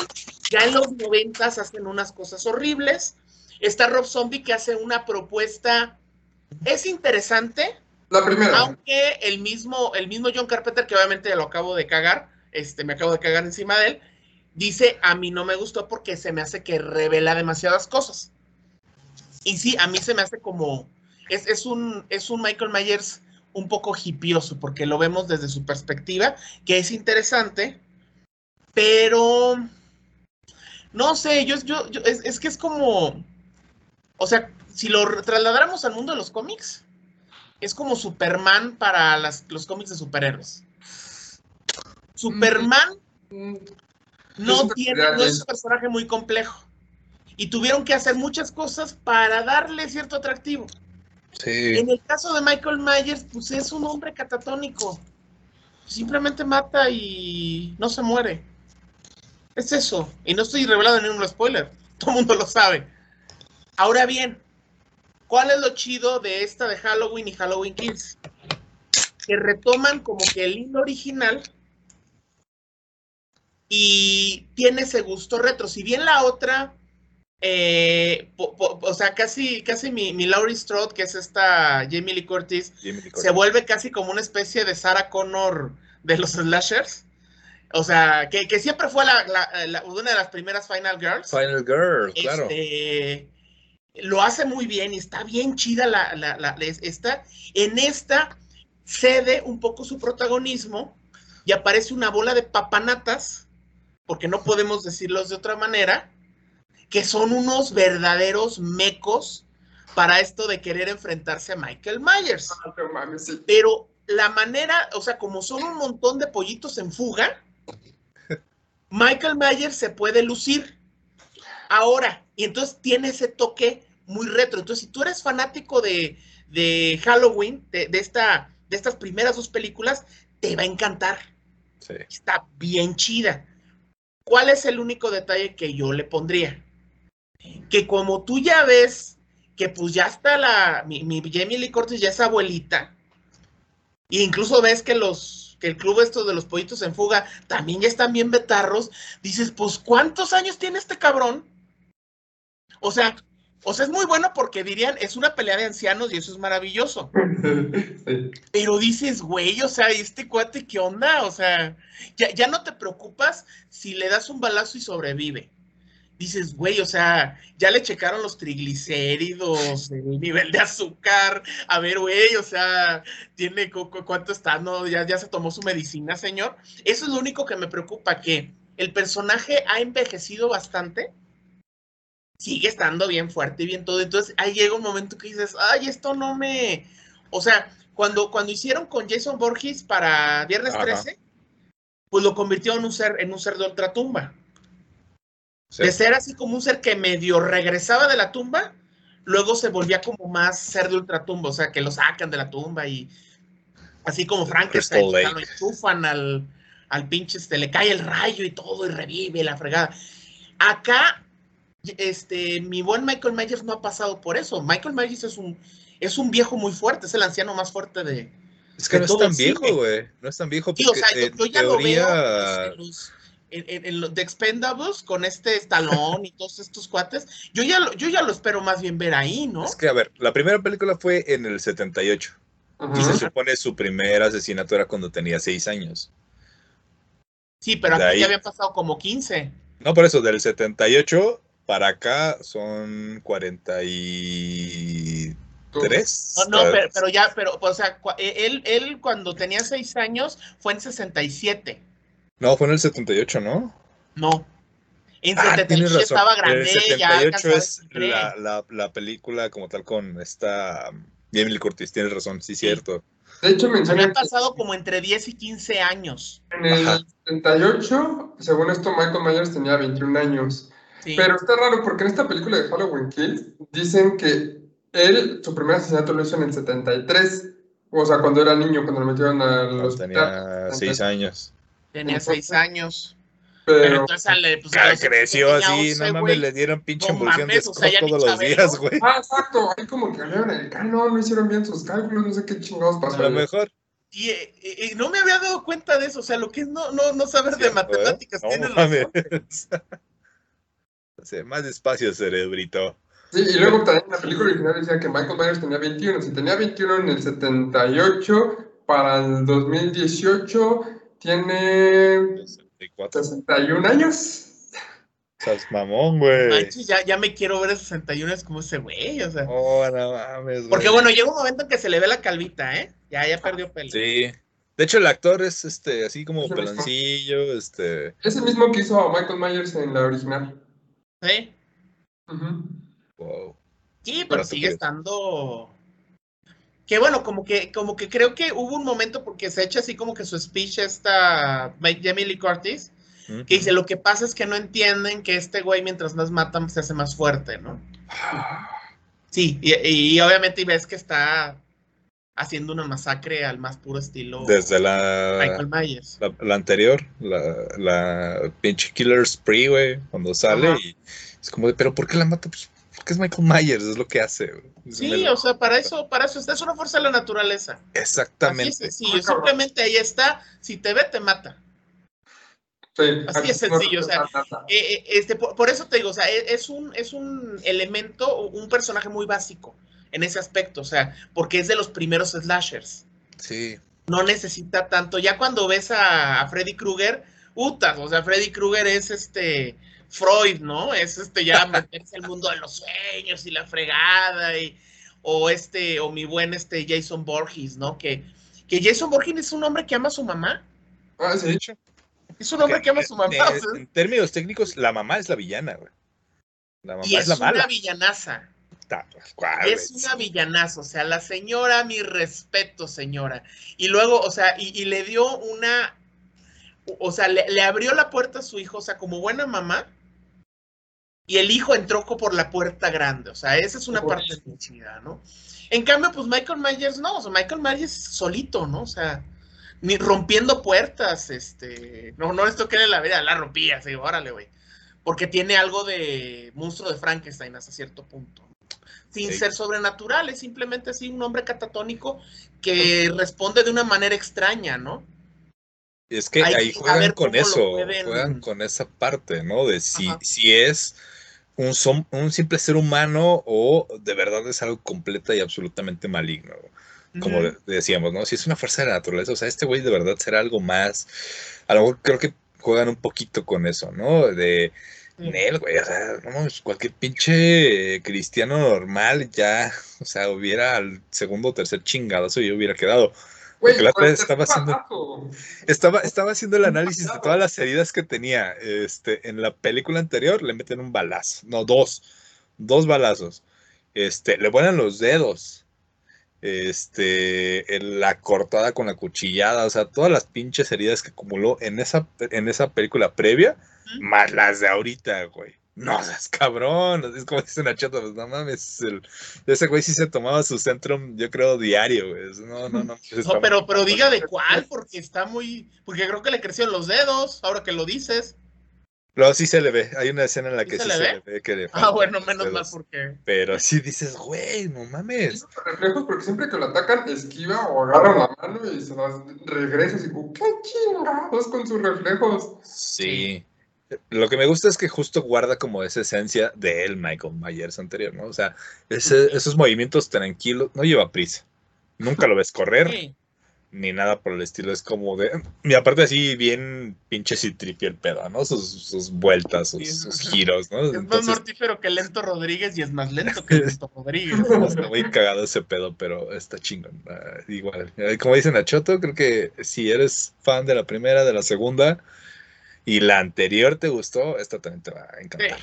Ya en los noventas hacen unas cosas horribles. Está Rob Zombie que hace una propuesta, es interesante, La primera. aunque el mismo, el mismo John Carpenter, que obviamente lo acabo de cagar, este, me acabo de cagar encima de él, dice, a mí no me gustó porque se me hace que revela demasiadas cosas. Y sí, a mí se me hace como, es, es un, es un Michael Myers un poco hipioso, porque lo vemos desde su perspectiva, que es interesante, pero no sé, yo, yo, es, es que es como, o sea, si lo trasladáramos al mundo de los cómics, es como Superman para las- los cómics de superhéroes. Superman Mm, no tiene, no es es- un personaje muy complejo. Y tuvieron que hacer muchas cosas para darle cierto atractivo. Sí. En el caso de Michael Myers, pues es un hombre catatónico. Simplemente mata y no se muere. Es eso. Y no estoy revelando ningún spoiler. Todo el mundo lo sabe. Ahora bien, ¿cuál es lo chido de esta de Halloween y Halloween Kills? Que retoman como que el hilo original y tiene ese gusto retro. Si bien la otra, eh, po- po- o sea, casi, casi mi, mi Laurie Strode, que es esta Jamie Lee Curtis, Jamie Lee Curtis. se vuelve casi como una especie de Sarah Connor de los slashers. O sea, que, que siempre fue la, la- la- una de las primeras Final Girls. Final Girl, claro. Este, lo hace muy bien y está bien chida la, la- la- es- esta. En esta cede un poco su protagonismo y aparece una bola de papanatas, porque no podemos decirlos de otra manera, que son unos verdaderos mecos para esto de querer enfrentarse a Michael Myers. ah. Pero la manera, o sea, como son un montón de pollitos en fuga, Michael Myers se puede lucir. Ahora, y entonces tiene ese toque muy retro. Entonces, si tú eres fanático de, de Halloween, de, de esta, de estas primeras dos películas, te va a encantar. Sí. Está bien chida. ¿Cuál es el único detalle que yo le pondría? Que como tú ya ves que pues ya está la, mi, mi Jamie Lee Curtis ya es abuelita, e incluso ves que los, que el club estos de los pollitos en fuga también ya están bien betarros, dices, pues ¿cuántos años tiene este cabrón? O sea, o sea, es muy bueno porque dirían, es una pelea de ancianos y eso es maravilloso. Sí. Pero dices, güey, o sea, ¿y este cuate qué onda? O sea, ya, ya no te preocupas si le das un balazo y sobrevive. Dices, güey, o sea, ya le checaron los triglicéridos, el nivel de azúcar. A ver, güey, o sea, tiene cu- cu- cuánto está, no, ya, ya se tomó su medicina, señor. Eso es lo único que me preocupa, que el personaje ha envejecido bastante. Sigue estando bien fuerte y bien todo. Entonces ahí llega un momento que dices, ay, esto no me. O sea, cuando, cuando hicieron con Jason Borges para Viernes Ajá. 13, pues lo convirtió en un ser, en un ser de ultratumba. Sí. De ser así como un ser que medio regresaba de la tumba, luego se volvía como más ser de ultratumba, o sea, que lo sacan de la tumba y así como Frankenstein, lo enchufan al, al pinche, este, le cae el rayo y todo y revive la fregada. Acá, este, mi buen Michael Myers no ha pasado por eso. Michael Myers es un, es un viejo muy fuerte, es el anciano más fuerte de, Es que de no es tan viejo, güey. No es tan viejo o sea, yo, ya teoría... lo veo este, en los, en, en- en los de Expendables con este Stallone y todos estos cuates. Yo ya, lo, yo ya lo espero más bien ver ahí, ¿no? Es que, a ver, la primera película fue en el 78. Y se supone su primer asesinato era cuando tenía 6 años. Sí, pero de aquí ahí. ya habían pasado como 15. No, por eso, del 78 para acá son 43. No, no, pero, pero ya, pero, o sea, e, él, él cuando tenía 6 años fue en 67. No, fue en el 78, ¿no? No. En Ah, 77 tienes razón. estaba grande, el ya 78 alcanzaba es 23. la, la, la película como tal con esta um, Lee Curtis, tienes razón, sí, cierto. De hecho, Habían mencionan que pasado como entre 10 y 15 años. en el Ajá. 78, según esto, Michael Myers tenía 21 años. Sí. Pero está raro porque en esta película de Halloween Kills dicen que él, su primer asesinato lo hizo en el 73. O sea, cuando era niño, cuando lo metieron al hospital. tenía 6 años. Tenía 6 años. Pero, Pero entonces al- pues, a los creció así, 11, no mames, le dieron pinche No emulsión de o sea, todos los Chabelo. días, güey. Ah, exacto. Ahí como que cambiaron el canon, no hicieron bien sus cálculos, no sé qué chingados pasó. A lo mejor. Y, y- y no me había dado cuenta de eso, o sea, lo que es no, no, no saber de ¿eh? matemáticas, No razón. Más despacio, cerebrito. Sí, y luego también en la película original decía que Michael Myers tenía 21. Si tenía 21 en el 78, para el 2018 tiene 64. 61 años. Estás mamón, güey. Ya, ya me quiero ver a 61 es como ese güey, o sea. Oh, no mames, güey. Porque bueno, llega un momento en que se le ve la calvita, ¿eh? Ya, ya perdió pelo. Sí. De hecho, el actor es este, así como Es el mismo. peloncillo, este. Es el mismo que hizo a Michael Myers en la original. ¿Sí? Ujú. Wow. Sí, pero sigue estando. Que bueno, como que, como que creo que hubo un momento porque se echa así como que su speech esta Jamie Lee Curtis, que dice lo que pasa es que no entienden que este güey mientras más matan se hace más fuerte, ¿no? Sí, y, y obviamente ves que está haciendo una masacre al más puro estilo Desde la, Michael Myers. la, la anterior, la, la pinche Killer Spree, güey, cuando sale Ajá. y es como de, pero ¿por qué la mata? Pues porque es Michael Myers, es lo que hace. Sí, o sea, para eso, para eso, es una fuerza de la naturaleza. Así es Exactamente. sencillo, simplemente ahí está, si te ve, te mata. Sí, Así es sencillo, o sea, Eh, eh, este, por, por eso te digo, o sea, e- es un, es un elemento, un personaje muy básico en ese aspecto, o sea, porque es de los primeros slashers. Sí. No necesita tanto. Ya cuando ves a, a Freddy Krueger, utas, o sea, Freddy Krueger es este Freud, ¿no? Es este ya meterse al mundo de los sueños y la fregada, y, o este, o mi buen este Jason Borges, ¿no? Que, que Jason Borges es un hombre que ama a su mamá. Ah, sí. Es un hombre que ama a su mamá. Eh, o sea, en términos técnicos, la mamá es la villana, güey. La mamá y es, es la una mala. villanaza. ¿Cuál, Es una villanaza, o sea, la señora, mi respeto, señora. Y luego, o sea, y, y le dio una, o sea, le, le abrió la puerta a su hijo, o sea, como buena mamá. Y el hijo entró por la puerta grande, o sea, esa es una parte muy chida, ¿no? En cambio, pues Michael Myers no, o sea, Michael Myers solito, ¿no? O sea, ni rompiendo puertas, este, no, no esto que en la vida, la rompía, así, órale, güey. Porque tiene algo de monstruo de Frankenstein hasta cierto punto sin Sí. ser sobrenatural, es simplemente así un hombre catatónico que responde de una manera extraña, ¿no? Es que Hay ahí juegan con eso, juegan con esa parte, ¿no? De si, Ajá. si es un, som- un simple ser humano o de verdad es algo completa y absolutamente maligno. Como decíamos, ¿no? Si es una fuerza de la naturaleza, o sea, este güey de verdad será algo más. A lo mejor creo que juegan un poquito con eso, ¿no? De. Nel, güey, o sea, cualquier pinche cristiano normal ya, o sea, hubiera al segundo o tercer chingadazo y yo hubiera quedado. Güey, la estaba haciendo-. Estaba, estaba haciendo el análisis de todas las heridas que tenía. Este, en la película anterior le meten un balazo, no, dos, dos balazos. Este, le vuelan los dedos. Este, la cortada con la cuchillada, o sea, todas las pinches heridas que acumuló en esa, en esa película previa. Más las de ahorita, güey. No seas cabrón, es como dice Nachota, pues no mames, el- ese güey sí se tomaba su Centrum, yo creo, diario, güey. No, no, no. No, pero, pero diga de cuál, porque está muy. Porque creo que le crecieron los dedos, ahora que lo dices. No, sí se le ve. Hay una escena en la ¿Sí que se sí le se ve? le ve que le Ah, bueno, menos mal, porque. Pero sí dices, güey, no mames. Reflejos, porque siempre que lo atacan, esquiva o agarra la mano y se las regresa así como, ¿qué chingados con sus reflejos? Sí. Lo que me gusta es que justo guarda como esa esencia de él, Michael Myers anterior, ¿no? O sea, ese- esos movimientos tranquilos, no lleva prisa. Nunca lo ves correr, Sí. ni nada por el estilo. Es como de. Y aparte, así, bien pinche citripio el pedo, ¿no? Sus, sus vueltas, sus, Sí. sus giros, ¿no? Es más Entonces, mortífero que Lento Rodríguez y es más lento que Lento Rodríguez. Está muy cagado ese pedo, pero está chingón. Ah, igual, como dicen a Choto, creo que si eres fan de la primera, de la segunda y la anterior te gustó, esta también te va a encantar.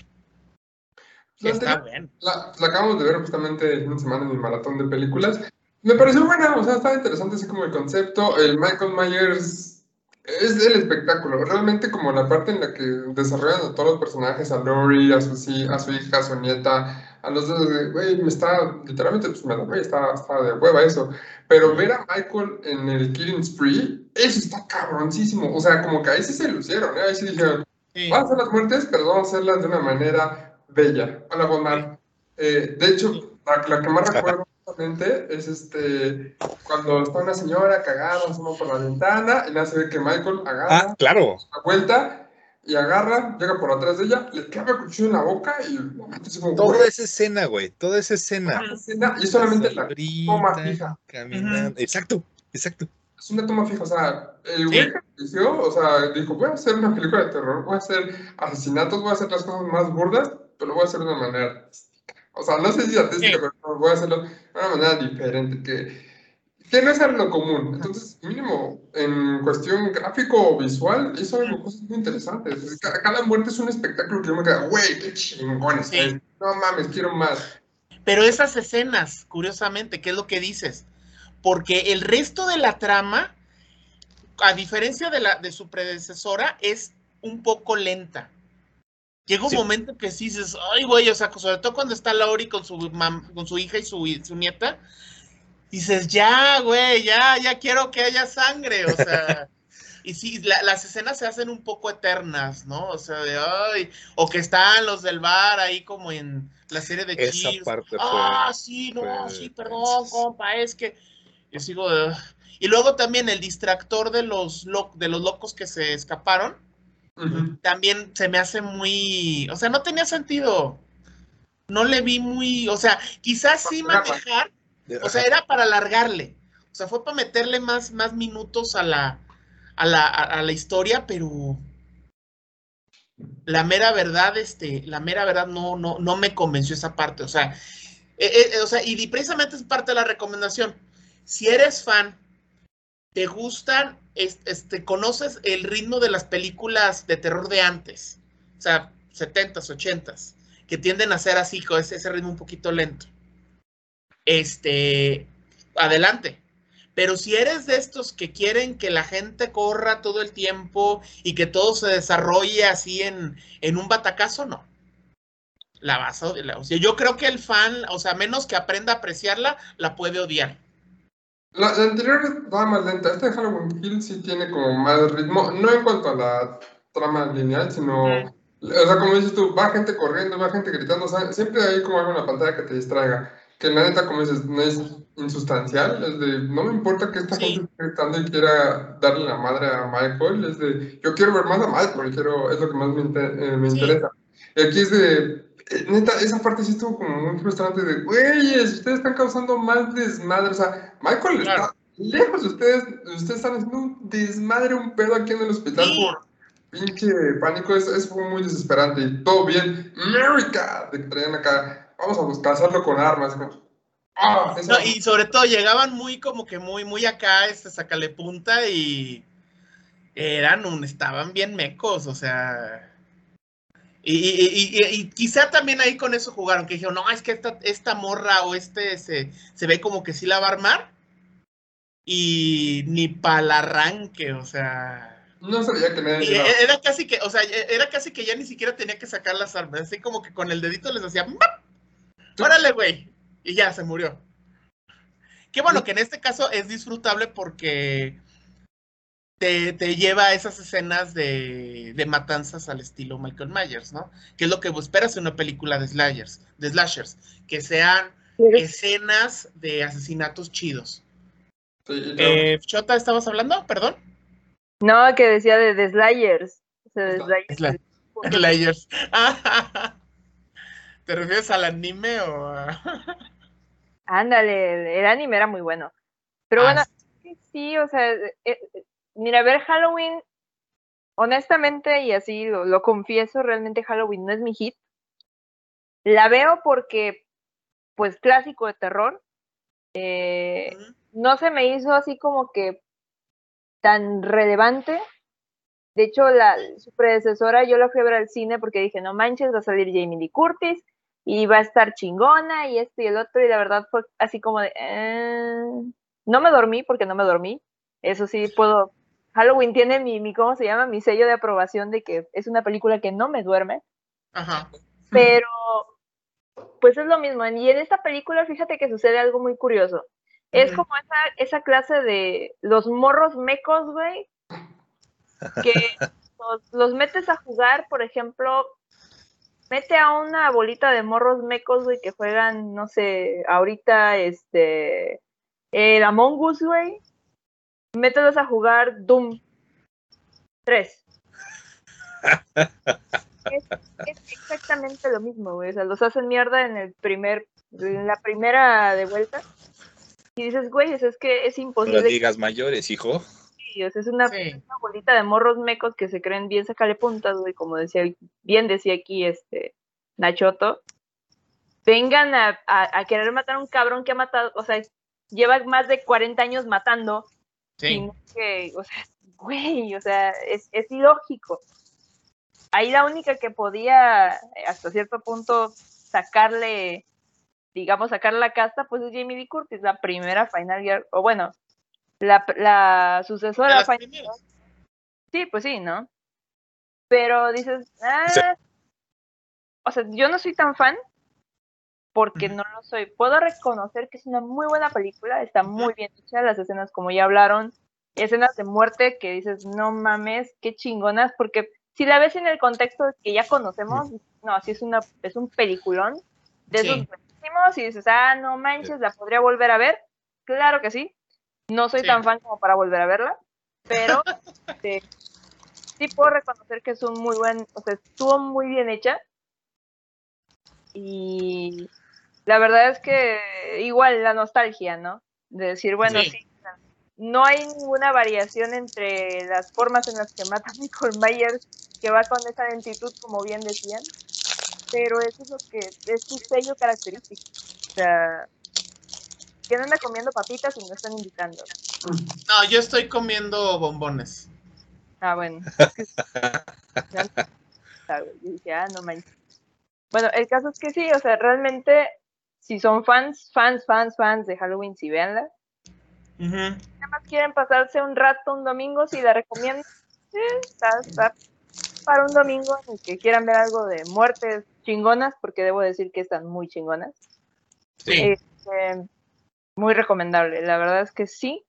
Sí, La, está anterior- bien. la- la acabamos de ver justamente el fin de semana en mi maratón de películas. Me pareció buena, o sea, estaba interesante así como el concepto. El Michael Myers es el espectáculo, realmente como la parte en la que desarrollan a todos los personajes, a Lori, a su, a su hija, a su nieta, a los dos, de, güey, me está, literalmente, pues me da, güey, está, está de hueva eso. Pero ver a Michael en el Killing Spree, eso está cabroncísimo. O sea, como que ahí sí se lucieron, ¿eh? ahí sí dijeron, Sí. Vamos a hacer las muertes, pero vamos a hacerlas de una manera bella. Hola, Bonmar. Eh, de hecho, la, la que más recuerdo justamente es este cuando está una señora cagada, asoma por la ventana y nace ve que Michael agarra Ah, claro. la vuelta y agarra, llega por atrás de ella, le clava el cuchillo en la boca y como Toda esa escena, güey. Toda esa escena. esa escena, y solamente la toma fija. caminando. Exacto, exacto. es una toma fija, o sea, el Sí. güey que inició, o sea, dijo, voy a hacer una película de terror, voy a hacer asesinatos, voy a hacer las cosas más burdas, pero lo voy a hacer de una manera artística. O sea, no sé si artística, Sí. pero voy a hacerlo de una manera diferente, que, que no es algo común. Entonces, mínimo, en cuestión gráfico o visual, hizo algo, cosas muy interesantes. Cada, cada muerte es un espectáculo que yo me quedo, güey, qué chingón está Sí. No mames, quiero más. Pero esas escenas, curiosamente, ¿qué es lo que dices? Porque el resto de la trama, a diferencia de, la, de su predecesora, es un poco lenta. Llega un Sí. momento que sí dices, ay, güey, o sea, sobre todo cuando está Laurie con su, mam- con su hija y su, y su nieta, dices, ya, güey, ya, ya quiero que haya sangre, o sea. Y sí, la- las escenas se hacen un poco eternas, ¿no? O sea, de, ay, o que están los del bar ahí como en la serie de Esa Cheers. parte fue. Ah, sí, no, fue sí, perdón, compa, es que yo sigo de- Y luego también el distractor de los, lo- de los locos que se escaparon, también se me hace muy, o sea, no tenía sentido. No le vi muy, o sea, quizás sí manejar, o sea, era para alargarle. O sea, fue para meterle más, más minutos a la, a la, a, la historia, pero la mera verdad, este, la mera verdad no, no, no me convenció esa parte. O sea, eh, eh, o sea, y precisamente es parte de la recomendación. Si eres fan, te gustan, es- este, conoces el ritmo de las películas de terror de antes, o sea, 70s, 80s, que tienden a ser así, con ese, ese ritmo un poquito lento. Este, adelante. Pero si eres de estos que quieren que la gente corra todo el tiempo y que todo se desarrolle así en, en un batacazo, no. La vas a odiar. O sea, yo creo que el fan, o sea, menos que aprenda a apreciarla, la puede odiar. La, la anterior estaba más lenta. Este de Halloween Kill sí tiene como más ritmo, no en cuanto a la trama lineal, sino, o sea, como dices tú, va gente corriendo, va gente gritando, o sea, siempre hay como algo en la pantalla que te distraiga. Que la neta, como dices, no es insustancial, es de, no me importa que esta Sí. gente esté gritando y quiera darle la madre a Michael, es de, yo quiero ver más a Michael, quiero, es lo que más me, inter- eh, me Sí. interesa. Y aquí es de, eh, neta, esa parte sí estuvo como muy frustrante de, güeyes, ustedes están causando más desmadre, o sea, Michael Claro. está lejos de ustedes, ustedes están haciendo un desmadre, un pedo aquí en el hospital Sí. por pinche pánico, eso fue muy desesperante y todo bien, America, de que traían acá, vamos a buscar hacerlo con armas, ah, No, y sobre todo llegaban muy como que muy, muy acá, este, sacale punta y eran un, estaban bien mecos, o sea. Y, y- y- quizá también ahí con eso jugaron, que dijeron, no, es que esta, esta morra o este se, se ve como que sí la va a armar. Y ni para el arranque, o sea. no sabía que y iba- era casi que, o sea, era casi que ya ni siquiera tenía que sacar las armas, así como que con el dedito les hacía, ¡map! ¡Órale, güey! Y ya se murió. Qué bueno que en este caso es disfrutable porque te, te lleva a esas escenas de, de matanzas al estilo Michael Myers, ¿no? Que es lo que esperas en una película de slashers, de slashers, que sean escenas de asesinatos chidos. Sí, claro, Eh, Chota, ¿estabas hablando? Perdón. No, que decía de, de Slayers. O sea, de Sla- Slayers. Sla- Slayers. ¿Te refieres al anime o a.? Ándale, el, anime era muy bueno. Pero Ah, bueno, sí, sí, o sea, eh, eh, mira, ver Halloween, honestamente, y así lo, lo confieso, realmente Halloween no es mi hit. La veo porque, pues, clásico de terror. eh, no se me hizo así como que tan relevante. De hecho, la, su predecesora yo la fui a ver al cine porque dije, no manches, va a salir Jamie Lee Curtis y va a estar chingona y esto y el otro. Y la verdad fue así como de... "Eh". No me dormí porque no me dormí. Eso sí, puedo... Halloween tiene mi, mi, ¿cómo se llama? Mi sello de aprobación de que es una película que no me duerme. Ajá. Pero, pues es lo mismo. Y en esta película, fíjate que sucede algo muy curioso. Es como esa, esa clase de los morros mecos, güey, que los, los metes a jugar, por ejemplo, mete a una bolita de morros mecos, güey, que juegan, no sé, ahorita, este, el Among Us, güey, mételos a jugar Doom 3. es, es exactamente lo mismo, güey, o sea, los hacen mierda en el primer, en la primera de vuelta. Y dices, güey, es que es No imposible. las digas mayores, hijo. Sí, o sea, es una, Sí. una bolita de morros mecos que se creen bien sacale puntas, güey, como decía, bien decía aquí este Nachoto. Vengan a, a- a querer matar a un cabrón que ha matado, o sea, lleva más de 40 años matando, Sí. que, o sea, güey, o sea, es, es ilógico. Ahí la única que podía, eh, hasta cierto punto, sacarle, digamos, sacarle la casta, pues es Jamie Lee Curtis, la primera Final Year, o bueno, la, la sucesora primeras. Sí, pues sí, ¿no? Pero dices, ah, o sea, yo no soy tan fan porque no lo soy. Puedo reconocer que es una muy buena película, está muy bien hecha, las escenas como ya hablaron, escenas de muerte que dices, no mames, qué chingonas, porque si la ves en el contexto que ya conocemos, no, así es una es un peliculón de esos Sí. buenísimos y dices, ah, no manches, la podría volver a ver. Claro que sí. No soy Sí. tan fan como para volver a verla, pero este, sí puedo reconocer que es un muy buen, o sea, estuvo muy bien hecha. Y la verdad es que igual la nostalgia, ¿no? De decir, bueno, Sí. sí, no hay ninguna variación entre las formas en las que mata Michael Myers, que va con esa lentitud, como bien decían, pero eso es lo que es su sello característico. O sea, que no anda comiendo papitas y no están indicando. No, yo estoy comiendo bombones. Ah, bueno. Yo dije, ah, no manches. Bueno, el caso es que sí, o sea, realmente, si son fans, fans, fans, fans de Halloween, sí, véanla. Ujú. Nada más quieren pasarse un rato un domingo, si la recomiendo, eh, está, está para un domingo en el que quieran ver algo de muertes chingonas, porque debo decir que están muy chingonas. Sí. Este, muy recomendable, la verdad es que sí.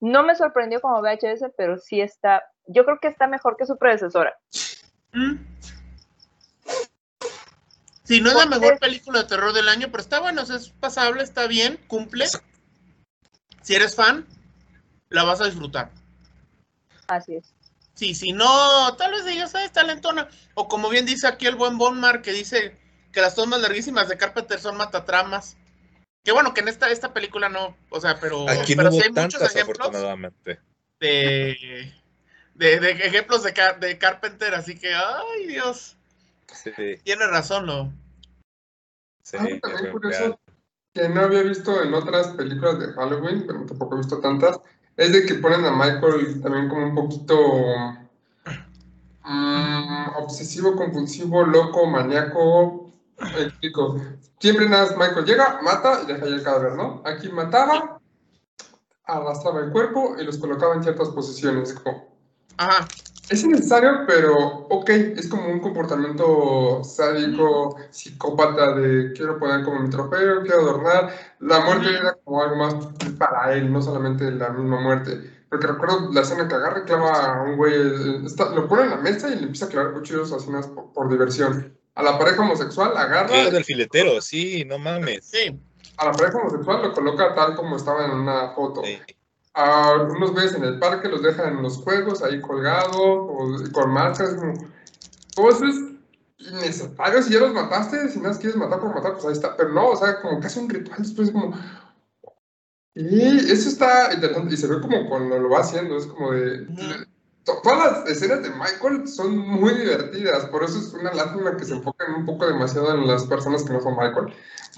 No me sorprendió como VHS, pero sí está, yo creo que está mejor que su predecesora. Mm. Sí, no es la mejor película de terror del año, pero está bueno, es pasable, está bien, cumple. Si eres fan, la vas a disfrutar. Así es. Sí, si no, tal vez digas, es talentona. O como bien dice aquí el buen Bonmar, que dice que las tomas larguísimas de Carpenter son matatramas. Que bueno, que en esta, esta película no, o sea, pero, Aquí no pero hubo sí hay muchos tantas, ejemplos afortunadamente. de, de, de ejemplos de, Car- de Carpenter, así que, ay Dios, Sí, tiene razón, ¿no? sí, es también curioso que no había visto en otras películas de Halloween, pero tampoco he visto tantas, es de que ponen a Michael también como un poquito mm, obsesivo, compulsivo, loco, maníaco. Explico. Siempre nada más Michael llega, mata y deja ahí el cadáver, ¿no? Aquí mataba, arrastraba el cuerpo y los colocaba en ciertas posiciones. Como, Ajá, es innecesario, pero ok, es como un comportamiento sádico, psicópata de quiero poner como mi trofeo, quiero adornar. La muerte era como algo más para él, no solamente la misma muerte. Porque recuerdo la escena que agarra y clava a un güey, está- lo pone en la mesa y le empieza a clavar cuchillos así más por, por diversión. A la pareja homosexual agarra, Ah, del filetero, sí, no mames. sí, a la pareja homosexual lo coloca tal como estaba en una foto. Sí. A unos güeyes en el parque los dejan en los juegos ahí colgados, o con marcas, como cosas innecesarias. Si ya los mataste, si nada más quieres matar por matar, pues ahí está. Pero no, o sea, como que hace un ritual después, como. Y eso está interesante. Y se ve como cuando lo va haciendo, es como de. Todas las escenas de Michael son muy divertidas, por eso es una lástima que se enfoquen un poco demasiado en las personas que no son Michael.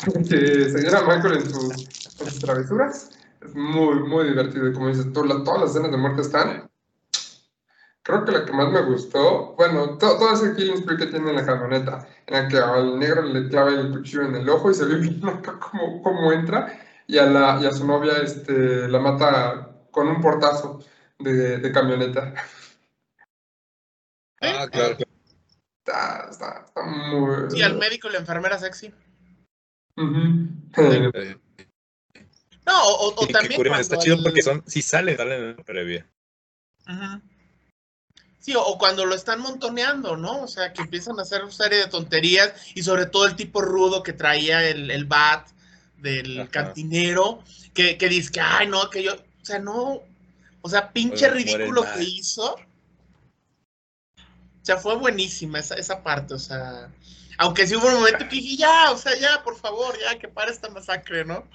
Porque seguir a Michael en sus, en sus travesuras es muy, muy divertido. Y como dices, tú, la- todas las escenas de muerte están. Creo que la que más me gustó, bueno, to- todo ese killing spree que tiene en la camioneta, en la que al negro le clava el cuchillo en el ojo y se ve bien acá como entra, y a, la, y a su novia este, la mata con un portazo de, de camioneta. Ah, claro. Está, está, está muy... sí, al médico y la enfermera sexy. Eh, Eh, No, o, también curioso, está chido el- porque son, sí salen, salen en la previa. Ujú. Sí, o, o cuando lo están montoneando, ¿no? O sea, que empiezan a hacer una serie de tonterías y sobre todo el tipo rudo que traía el, el bat del Ajá. cantinero, que, que dice que, ay, no, que yo, o sea, no, o sea, pinche ridículo que hizo. O sea, fue buenísima esa, esa parte, o sea, aunque sí hubo un momento que dije, ya, o sea, ya, por favor, ya, que pare esta masacre, ¿no?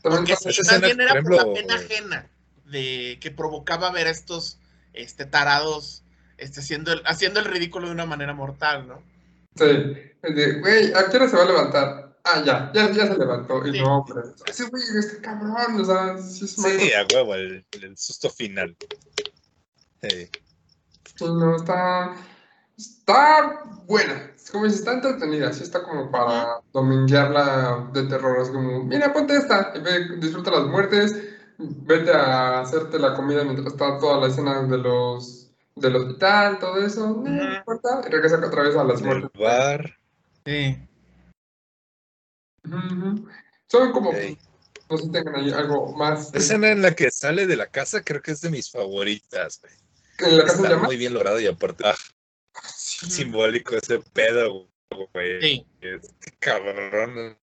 También Porque sí, esa más escena, bien era por por la pena ajena de que provocaba ver a estos este, tarados este, haciendo, el, haciendo el ridículo de una manera mortal, ¿no? Sí, güey, ¿a qué hora se va a levantar? Ah, ya, ya, ya se levantó. Y Sí. no, hombre, ese güey, este cabrón, o sea, sí es malo. Sí, a huevo, el, el susto final. Sí. Sí, no, está, está buena. Es como dices, está entretenida, sí está como para dominguearla de terror. Es como, mira, ponte esta y ve, disfruta las muertes, vete a hacerte la comida mientras está toda la escena de los, del hospital, todo eso, no importa, y regresa otra vez a las el muertes. bar. Sí. Son como, Ey. no sé si tengan ahí algo más. La escena en la que sale de la casa creo que es de mis favoritas, güey. En la casa se Está llama. muy bien logrado y aparte ah, simbólico ese pedo, güey. Sí. Este cabrón,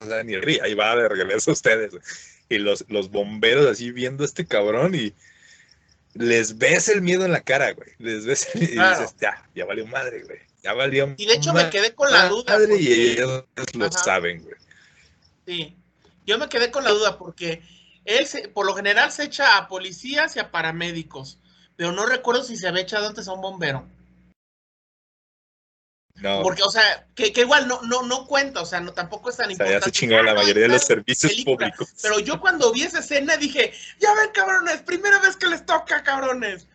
o sea, ni ríe, ahí va de regreso a ustedes. güey. Y los, los bomberos así viendo a este cabrón y les ves el miedo en la cara, güey. Les ves y Claro. dices, ya, ya valió madre, güey. Ya valió Y de hecho me quedé con la duda. madre porque- y ellos lo Ajá. saben, güey. Sí. Yo me quedé con la duda porque él se- por lo general se echa a policías y a paramédicos, pero no recuerdo si se había echado antes a un bombero. No, Porque, o sea, que, que igual no, no, no cuenta, o sea, no tampoco es tan o sea, importante. ya se chingó la Ah, mayoría de los servicios película. públicos. Pero yo cuando vi esa escena dije, ya ven, cabrones, primera vez que les toca, cabrones.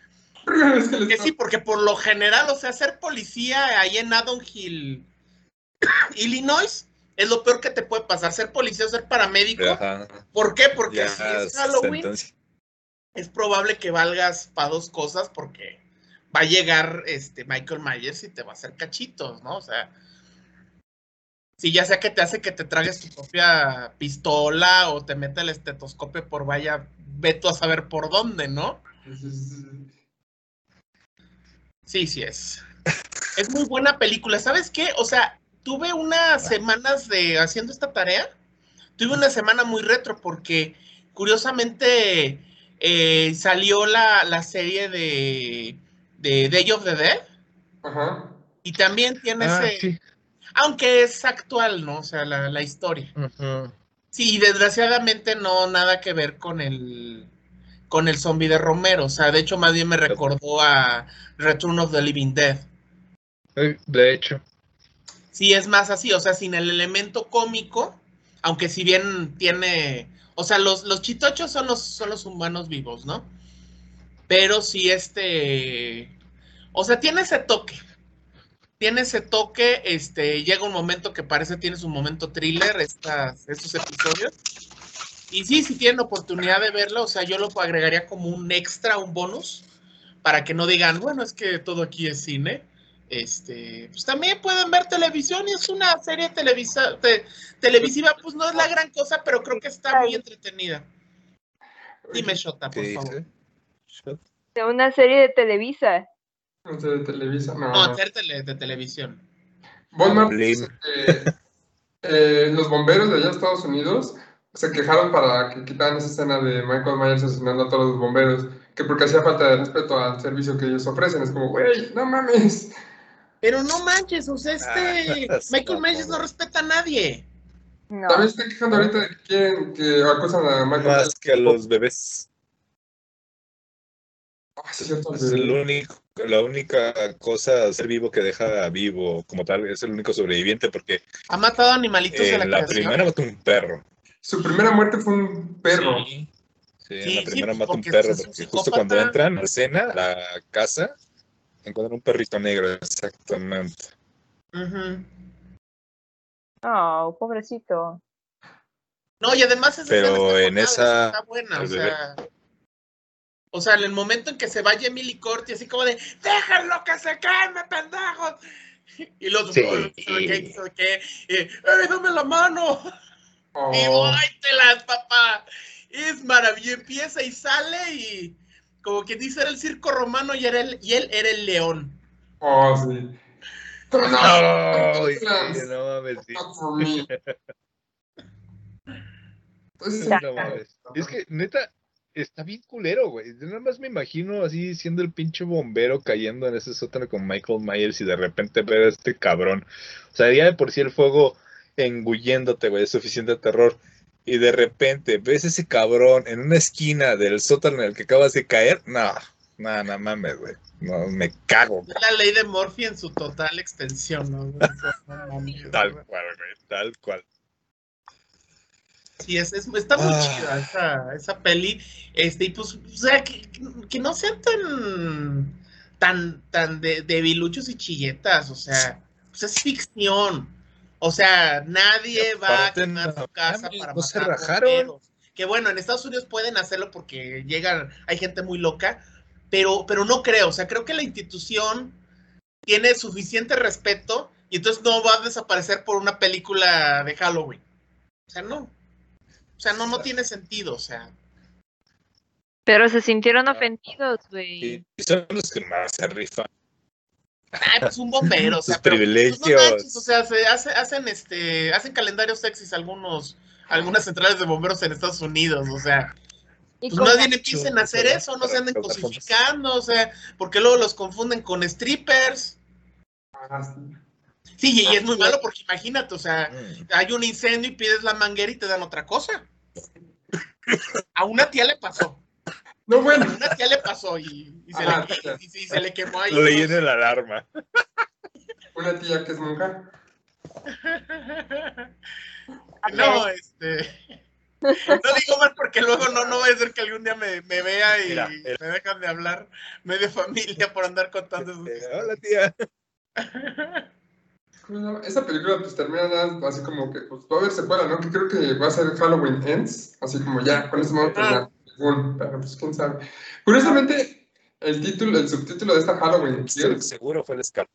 Es que les Que sí, porque por lo general, o sea, ser policía ahí en Adon Hill, Illinois, es lo peor que te puede pasar. Ser policía o ser paramédico. Ajá, ¿Por qué? Porque ya si es Halloween, sentencia. es probable que valgas para dos cosas porque va a llegar este Michael Myers y te va a hacer cachitos, ¿no? O sea, si ya sea que te hace que te tragues tu propia pistola o te mete el estetoscopio por vaya, ve tú a saber por dónde, ¿no? Sí, sí es. Es muy buena película. ¿Sabes qué? O sea, tuve unas semanas de haciendo esta tarea. Tuve una semana muy retro porque curiosamente eh, salió la, la serie de, de Day of the Dead Ajá. y también tiene Ah, ese, sí. aunque es actual, ¿no? O sea, la, la historia. Ujú. Sí, y desgraciadamente no nada que ver con el con el zombie de Romero. O sea, de hecho, más bien me recordó a Return of the Living Dead. De hecho. Sí, es más así, o sea, sin el elemento cómico, aunque si bien tiene, o sea, los, los chitochos son los, son los humanos vivos, ¿no? Pero sí este, o sea, tiene ese toque, tiene ese toque, este, llega un momento que parece tiene su momento thriller, estas, estos episodios. Y sí, si tienen oportunidad de verlo, o sea, yo lo agregaría como un extra, un bonus, para que no digan, bueno, es que todo aquí es cine. Este, pues también pueden ver televisión y es una serie televisa, te- televisiva, pues no es la gran cosa, pero creo que está muy entretenida. Dime, Shota, ¿Qué por favor. De una serie de Televisa. No de Televisa, no. No, tele- de televisión. Que eh, los bomberos de allá de Estados Unidos se quejaron para que quitaran esa escena de Michael Myers asesinando a todos los bomberos, que porque hacía falta de respeto al servicio que ellos ofrecen. Es como, güey, no mames. Pero no manches, o sea, este Ah, Michael Myers no respeta a nadie. No. También se están quejando ahorita de que quieren que acusan a Michael Myers. Más que a los bebés. Ah, sí, es cierto, Es el único, la única cosa, ser vivo que deja vivo como tal, es el único sobreviviente porque Ha matado animalitos la, en la creación. primera mató un perro. Su primera muerte fue un perro. Sí, sí, en Sí, la sí, primera pues, mata un perro es porque justo cuando entran a la escena, a la casa, encuentran un perrito negro, exactamente. Ujú. Oh, pobrecito. No, y además esa Pero en esa- está buena, o sea. O sea, en el momento en que se va Emily Corti, así como de, déjenlo que se calme, pendejos. Y los Sí. "Ay, ¿sabe qué? ¿sabe qué? Eh, ¡Ey, dame la mano! Y Oh, las papá! Es maravilloso, empieza y sale y como que dice era el circo romano y, era el, y él era el león. Oh, sí. No, sí, no mames. No mames. Es que, neta, está bien culero, güey. Yo nada más me imagino así siendo el pinche bombero cayendo en ese sótano con Michael Myers y de repente ver a este cabrón. O sea, ya de por sí el fuego engulléndote, güey, es suficiente terror. Y de repente ves ese cabrón en una esquina del sótano en el que acabas de caer. No, no, no mames, güey. No, me cago. La ley de Murphy en su total extensión, ¿no? güey? No mames, Tal güey. cual, güey, tal cual. Sí, es, es- está muy Ah. chida esa, esa peli. Este, y pues, o sea, que, que no sean tan, tan, tan de, debiluchos y chilletas, o sea, pues es ficción. O sea, nadie va a quemar su casa para no se rajaron. bomberos. Que bueno, en Estados Unidos pueden hacerlo porque llegan, hay gente muy loca, pero, pero no creo, o sea, creo que la institución tiene suficiente respeto y entonces no va a desaparecer por una película de Halloween. O sea, no. O sea, no, no tiene sentido, o sea. Pero se sintieron Ah. ofendidos, güey. Y son los que más se rifan. Ay, pues un bombero, o sea, Sus pero, pues, no privilegios. manches, o sea, se hace- hacen este, hacen calendarios sexys algunos, algunas centrales de bomberos en Estados Unidos, o sea, pues más la- bien empiecen a hacer eso, no se anden cosificando, o sea, porque luego los confunden con strippers. ah, sí. Sí, y es muy malo porque imagínate, o sea, Mm. hay un incendio y pides la manguera y te dan otra cosa. A una tía le pasó, No, bueno. una tía le pasó y, y se, Ah, le, ya. y- y se le quemó ahí. Lo leí en la alarma. Una tía que es monja. No, este. No digo más porque luego no, no va a ser que algún día me, me vea y Mira, el- me dejan de hablar medio familia por andar contando sus Eh, Hola, tía. Esa película pues termina nada así como que pues va a haber secuela, ¿no? Que creo que va a ser Halloween Ends, así como ya, con eso vamos a terminar. Según, pero pues quién sabe. Curiosamente, el título, el subtítulo de esta Halloween Seguro fue el escalón.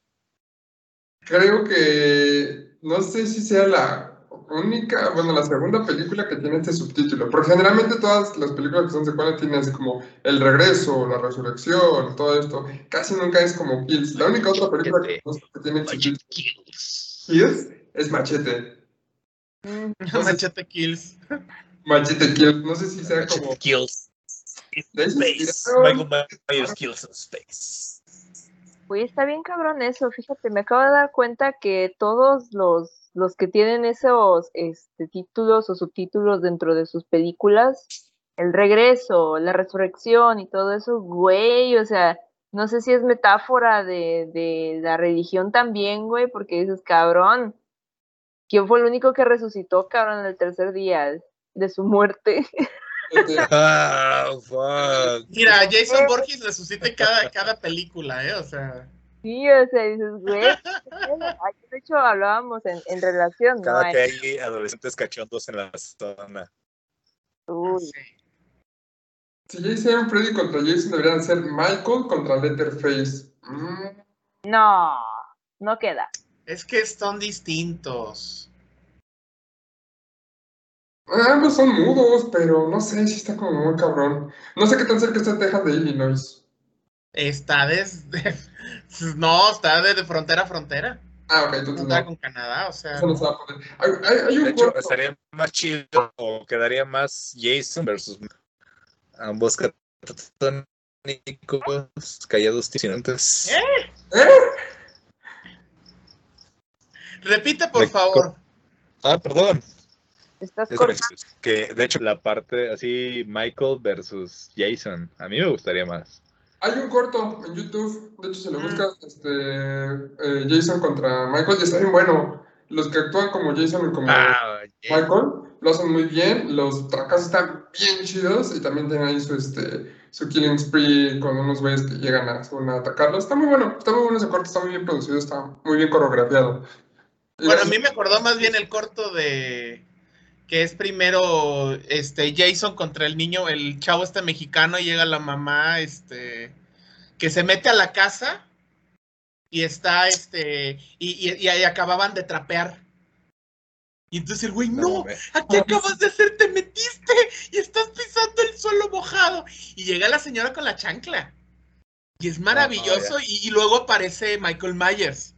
creo que no sé si sea la única, bueno, la segunda película que tiene este subtítulo, porque generalmente todas las películas que son secuelas tienen así como el regreso, la resurrección, todo esto, casi nunca es como Kills. La única otra película que, conozco que tiene subtítulo Kills es Machete. Machete Kills. Machete Kills, no sé si sea como... Kills. se Space. Michael Myers kills in space. Güey, está bien cabrón eso, fíjate, me acabo de dar cuenta que todos los, los que tienen esos este, títulos o subtítulos dentro de sus películas, el regreso, la resurrección y todo eso, güey, o sea, no sé si es metáfora de, de la religión también, güey, porque dices, cabrón, ¿quién fue el único que resucitó, cabrón, en el tercer día de su muerte? Ah, fuck. Mira, Jason Borges resucita en cada, cada película, ¿eh? O sea. Sí, o sea, dices, güey, de hecho hablábamos en, en relación, ¿no? Cada Ay, que hay adolescentes cachondos en la zona. uy, si ya hicieron Freddy contra Jason, deberían ser Michael contra Letterface. Mm, No, no queda. Es que son distintos. Ambos son mudos, pero no sé si está como muy cabrón. No sé qué tan cerca está Texas de Illinois. Está desde. No, está desde frontera a frontera. Ah, ok, entonces no. con Canadá, o sea. Eso no se va a poder. Hay, hay- hay De un hecho, estaría más chido o quedaría más Jason versus ambos catatónicos, callados, ticinantes. ¿Eh? ¿Eh? Repite, por Me favor. Ah, perdón. Estás Es cortando. que de hecho la parte así Michael versus Jason, a mí me gustaría más. Hay un corto en YouTube, de hecho si lo Mm. buscas, este, eh, Jason contra Michael, y está bien bueno. Los que actúan como Jason y como Ah, yeah. Michael lo hacen muy bien, los fracasos están bien chidos y también tienen ahí su, este, su killing spree con unos güeyes que llegan a, a atacarlos. Está muy bueno, está muy bueno ese corto, está muy bien producido, está muy bien coreografiado. Bueno, a mí me acordó más bien el corto de que es primero este Jason contra el niño, el chavo este mexicano, y llega la mamá, este, que se mete a la casa y está este, y, y- y ahí acababan de trapear. Y entonces el güey, No, mames. aquí acabas de hacer, te metiste y estás pisando el suelo mojado. Y llega la señora con la chancla. Y es maravilloso. y, y luego aparece Michael Myers.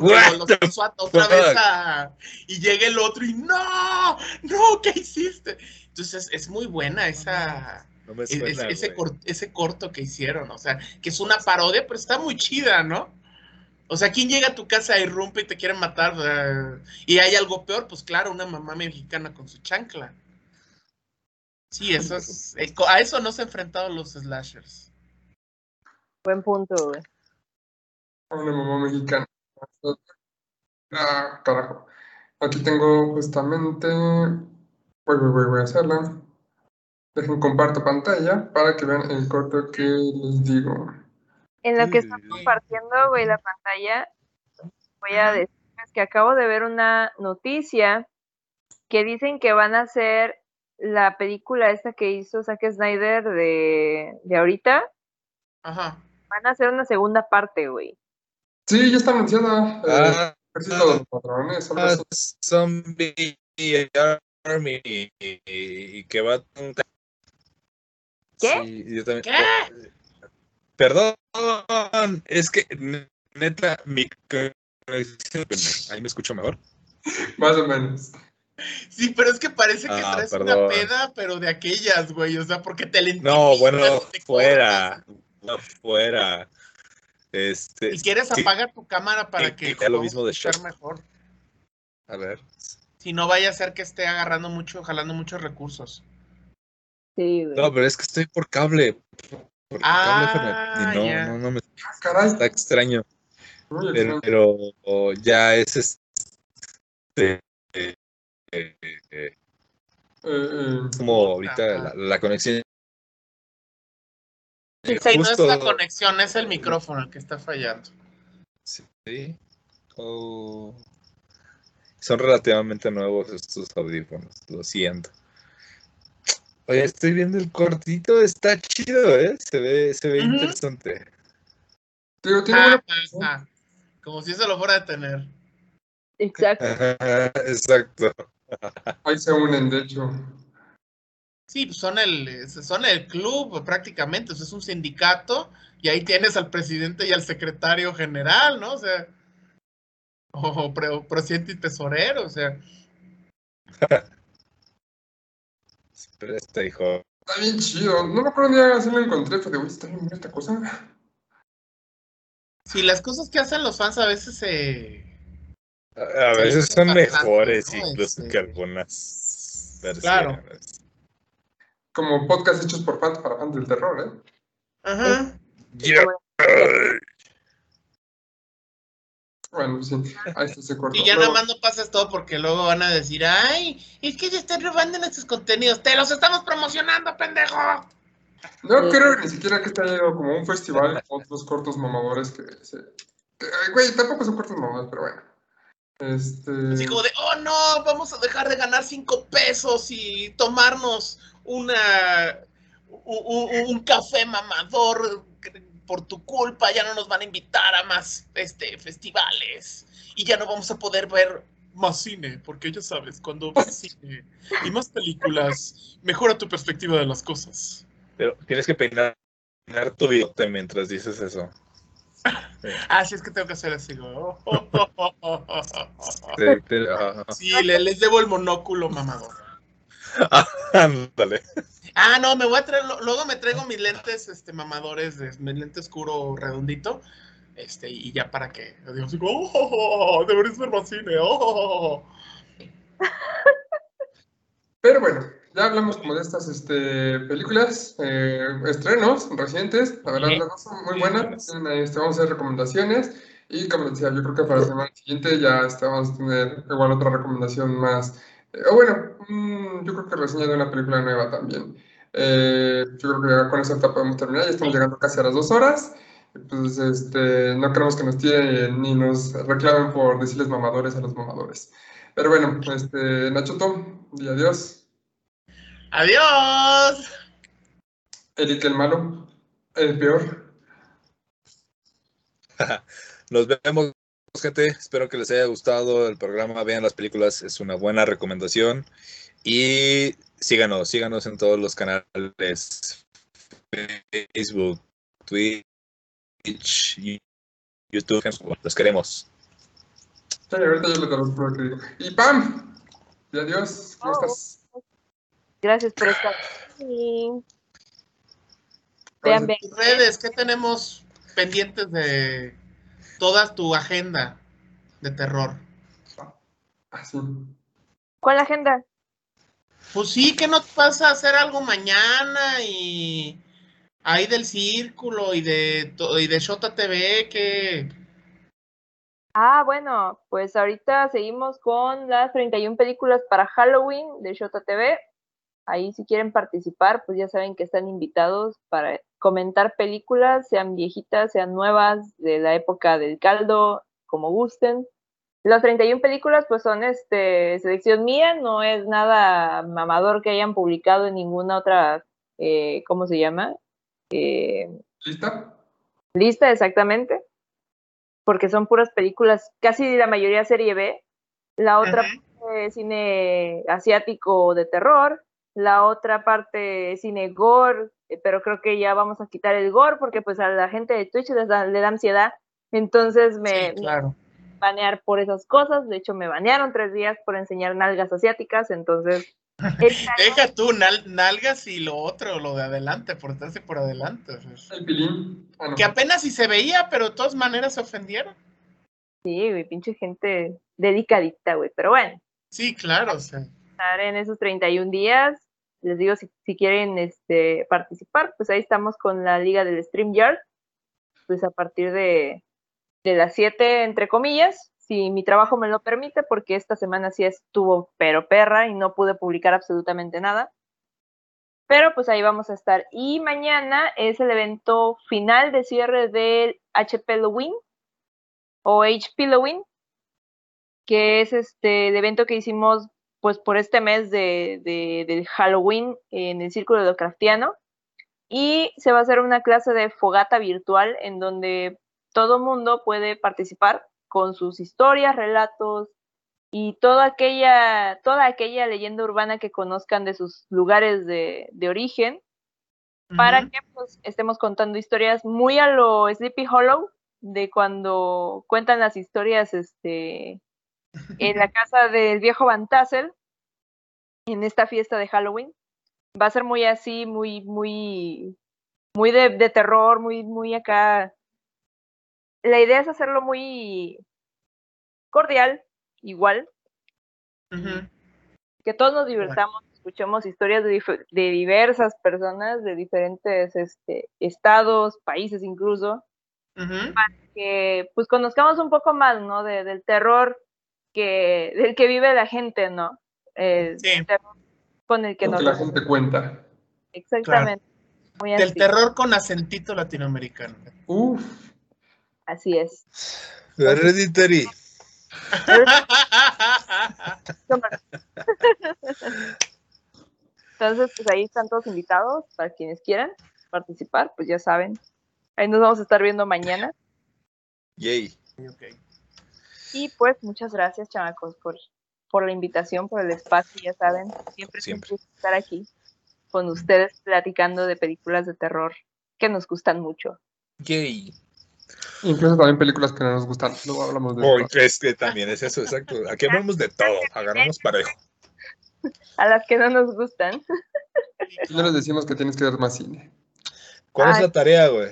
Porque lo, puso a- otra vez a. Y llega el otro y no, no, ¿qué hiciste? Entonces es muy buena esa. No me es- ese, cor- ese corto que hicieron. O sea, que es una parodia, pero está muy chida, ¿no? O sea, ¿quién llega a tu casa, irrumpe y te quiere matar? Eh, y hay algo peor, pues claro, una mamá mexicana con su chancla. Sí, eso es. eh, A eso no se han enfrentado los slashers. Buen punto, güey. Una mamá mexicana. Ah, carajo. Aquí tengo justamente. Voy, voy, voy, voy a hacerla. Dejen comparto pantalla para que vean el corto que les digo. En lo que Sí, está sí, sí. compartiendo, güey, la pantalla, voy a decirles que acabo de ver una noticia que dicen que van a hacer la película esta que hizo Zack Snyder de, de ahorita, Ajá. van a hacer una segunda parte, güey. Sí, ya está anunciada. eh, Ah, Ejército de los Patrones. ah. Zombie Army y, y que va ¿Qué? Sí, yo también. ¿Qué? Perdón, es que ne- neta mi ahí me escucho mejor. Más o menos. Sí, pero es que parece que Ah, traes perdón. una peda, pero de aquellas, güey. O sea, porque te le No, bueno, fuera, no, fuera. Este. Si quieres, sí, apaga tu cámara para Sí, que ya lo mismo de escuchar mejor. a ver. Si no vaya a ser que esté agarrando mucho, jalando muchos recursos. Sí, güey. No, pero es que estoy por cable. Por Ah, cable, y ya. no, no, no me Ah, está extraño. Pero, ya es este eh, eh, eh, Eh, eh, como ahorita la conexión. Sí, Eh, no es la conexión, es el micrófono el que está fallando. Sí. Oh. Son relativamente nuevos estos audífonos, lo siento. Oye, estoy viendo el cortito, está chido, ¿eh? Se ve, se ve Ujú. interesante. tiene Ah, buena-. Como si eso lo fuera a tener. Exacto. Exacto. Ahí se unen, de hecho. Sí, pues son el, son el club prácticamente, o sea, es un sindicato y ahí tienes al presidente y al secretario general, ¿no? O sea, o, pre- o presidente y tesorero, o sea, Pero este hijo. Está bien chido. No me acuerdo ni día si lo encontré, pero güey, está bien esta cosa. si las cosas que hacen los fans a veces se... A a veces son mejores ¿no? incluso Este, que algunas versiones. Claro. Como podcast hechos por fans para fans del terror, ¿eh? Ajá. Ya. Bueno, sí. Ahí está ese corto. Y ya Luego- nada más no pases todo porque luego van a decir, ay, es que se están robando nuestros contenidos, te los estamos promocionando, pendejo. No creo ni siquiera que esté yendo como un festival con otros cortos mamadores que se. que, güey, tampoco son cortos mamadores, pero bueno. Este. Así como de, oh no, vamos a dejar de ganar cinco pesos y tomarnos una un, café mamador por tu culpa, ya no nos van a invitar a más este, festivales y ya no vamos a poder ver más cine, porque ya sabes, cuando ves cine y más películas, mejora tu perspectiva de las cosas. Pero tienes que peinar, peinar tu bigote mientras dices eso. Ah, sí, es que tengo que hacer así. como, Sí, pero- Sí, le- les debo el monóculo mamador. Ándale. Ah, no, me voy a traer, luego me traigo mis lentes, este, mamadores, de, mi lente oscuro redondito, este, y ya para que, digo así, como, oh, deberías ver más cine, oh. Pero bueno, ya hablamos como de estas este, películas, eh, estrenos recientes. La verdad, Sí. las dos son muy. Tienen, este, vamos a hacer recomendaciones. Y como decía, yo creo que para la semana siguiente ya este, vamos a tener igual otra recomendación más. Eh, bueno, mm, yo creo que reseña de una película nueva también. Eh, yo creo que ya con esa etapa podemos terminar. Ya estamos llegando casi a las dos horas. Y Pues este, no queremos que nos tiren ni nos reclamen por decirles mamadores a los mamadores. Pero bueno, este, Nachoto, di adiós. Adiós. Eric el malo, el peor. Nos vemos gente. Espero que les haya gustado el programa. Vean las películas, es una buena recomendación. Y síganos, síganos en todos los canales: Facebook, Twitch, YouTube. Los queremos. Sí, ahorita yo lo conozco, por querido. Y Pam, y adiós, ¿cómo Oh. estás? Gracias por estar. Vean, vean. Redes, ¿qué tenemos pendientes de toda tu agenda de terror? Sí. ¿Cuál agenda? Pues sí, que no vas a hacer algo mañana y ahí del círculo y de y de Shota TV que Ah, bueno, pues ahorita seguimos con las 31 películas para Halloween de Shota TV. Ahí si quieren participar, pues ya saben que están invitados para comentar películas, sean viejitas, sean nuevas, de la época del caldo, como gusten. Las 31 películas pues son este selección mía, no es nada mamador que hayan publicado en ninguna otra, eh, ¿cómo se llama? Eh, ¿Lista? lista exactamente, porque son puras películas, casi la mayoría serie B, la otra parte es cine asiático de terror, la otra parte es cine gore, pero creo que ya vamos a quitar el gore porque pues a la gente de Twitch les da, le da ansiedad, entonces me, Sí, claro. me banear por esas cosas, de hecho me banearon tres días por enseñar nalgas asiáticas, entonces Deja tú nal- nalgas y lo otro, lo de adelante, por estarse por adelante. El pilín. Ah. Que apenas si se veía, pero de todas maneras se ofendieron. sí, güey, pinche gente dedicadita, güey, pero bueno. Sí, claro, o sea. estar en esos 31 días. Les digo, si, quieren este, participar, pues ahí estamos con la liga del StreamYard. Pues a partir de, de las 7, entre comillas, si mi trabajo me lo permite, porque esta semana sí estuvo pero perra y no pude publicar absolutamente nada. Pero pues ahí vamos a estar. Y mañana es el evento final de cierre del HP Halloween o HP Halloween, que es este el evento que hicimos pues por este mes de, Halloween en el Círculo de lo Craftiano. Y se va a hacer una clase de fogata virtual en donde todo mundo puede participar con sus historias, relatos y toda aquella, toda aquella leyenda urbana que conozcan de sus lugares de, de origen, para que pues, estemos contando historias muy a lo Sleepy Hollow, de cuando cuentan las historias este, en la casa del viejo Van Tassel, en esta fiesta de Halloween. Va a ser muy así, muy, muy, muy de, de terror, muy, muy acá. La idea es hacerlo muy cordial, igual, que todos nos divirtamos, escuchemos historias de, diversas personas, de diferentes este, estados, países incluso, Ujú. que pues conozcamos un poco más, ¿no? De- del terror que, del que vive la gente, ¿no? Eh, Sí. el terror con el que Lo nos que la gente cuenta. Exactamente. Muy Del así, terror con acentito latinoamericano. Uf. así es. Hereditary. Entonces, pues ahí están todos invitados para quienes quieran participar, pues ya saben. Ahí nos vamos a estar viendo mañana. Yay. Ok. Y pues muchas gracias, chamacos, por, por la invitación, por el espacio, ya saben. Siempre es un Siempre. gusto estar aquí con ustedes platicando de películas de terror que nos gustan mucho. Yay. Incluso también películas que no nos gustan. Luego hablamos de Oh, eso. es que también es eso, exacto. Aquí hablamos de todo, agarramos parejo. A las que no nos gustan. Y no les decimos que tienes que ver más cine. ¿Cuál es la tarea, güey?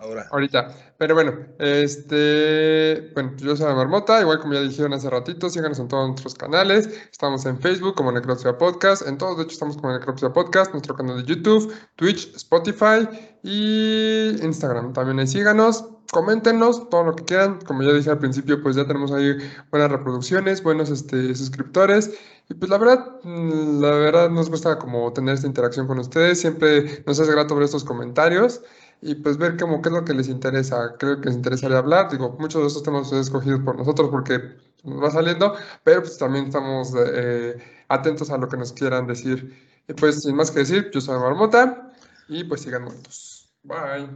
Ahora. Ahorita. Pero bueno, este. Bueno, yo soy la Marmota, igual como ya dijeron hace ratito, síganos en todos nuestros canales. Estamos en Facebook como Necropsia Podcast, en todos, de hecho, estamos como Necropsia Podcast, nuestro canal de YouTube, Twitch, Spotify y Instagram. También ahí síganos, coméntenos todo lo que quieran. Como ya dije al principio, pues ya tenemos ahí buenas reproducciones, buenos este, suscriptores. Y pues la verdad, mm, la verdad nos gusta como tener esta interacción con ustedes. Siempre nos hace grato ver estos comentarios y pues ver como qué es lo que les interesa. Creo que les interesaría hablar. Digo, muchos de estos temas son escogidos por nosotros porque nos va saliendo, pero pues también estamos eh, atentos a lo que nos quieran decir. Y pues sin más que decir, yo soy Marmota y pues sigan muertos. Bye.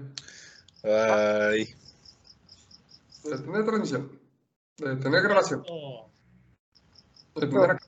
Bye. Detener transmisión. De tener grabación. Oh, De tener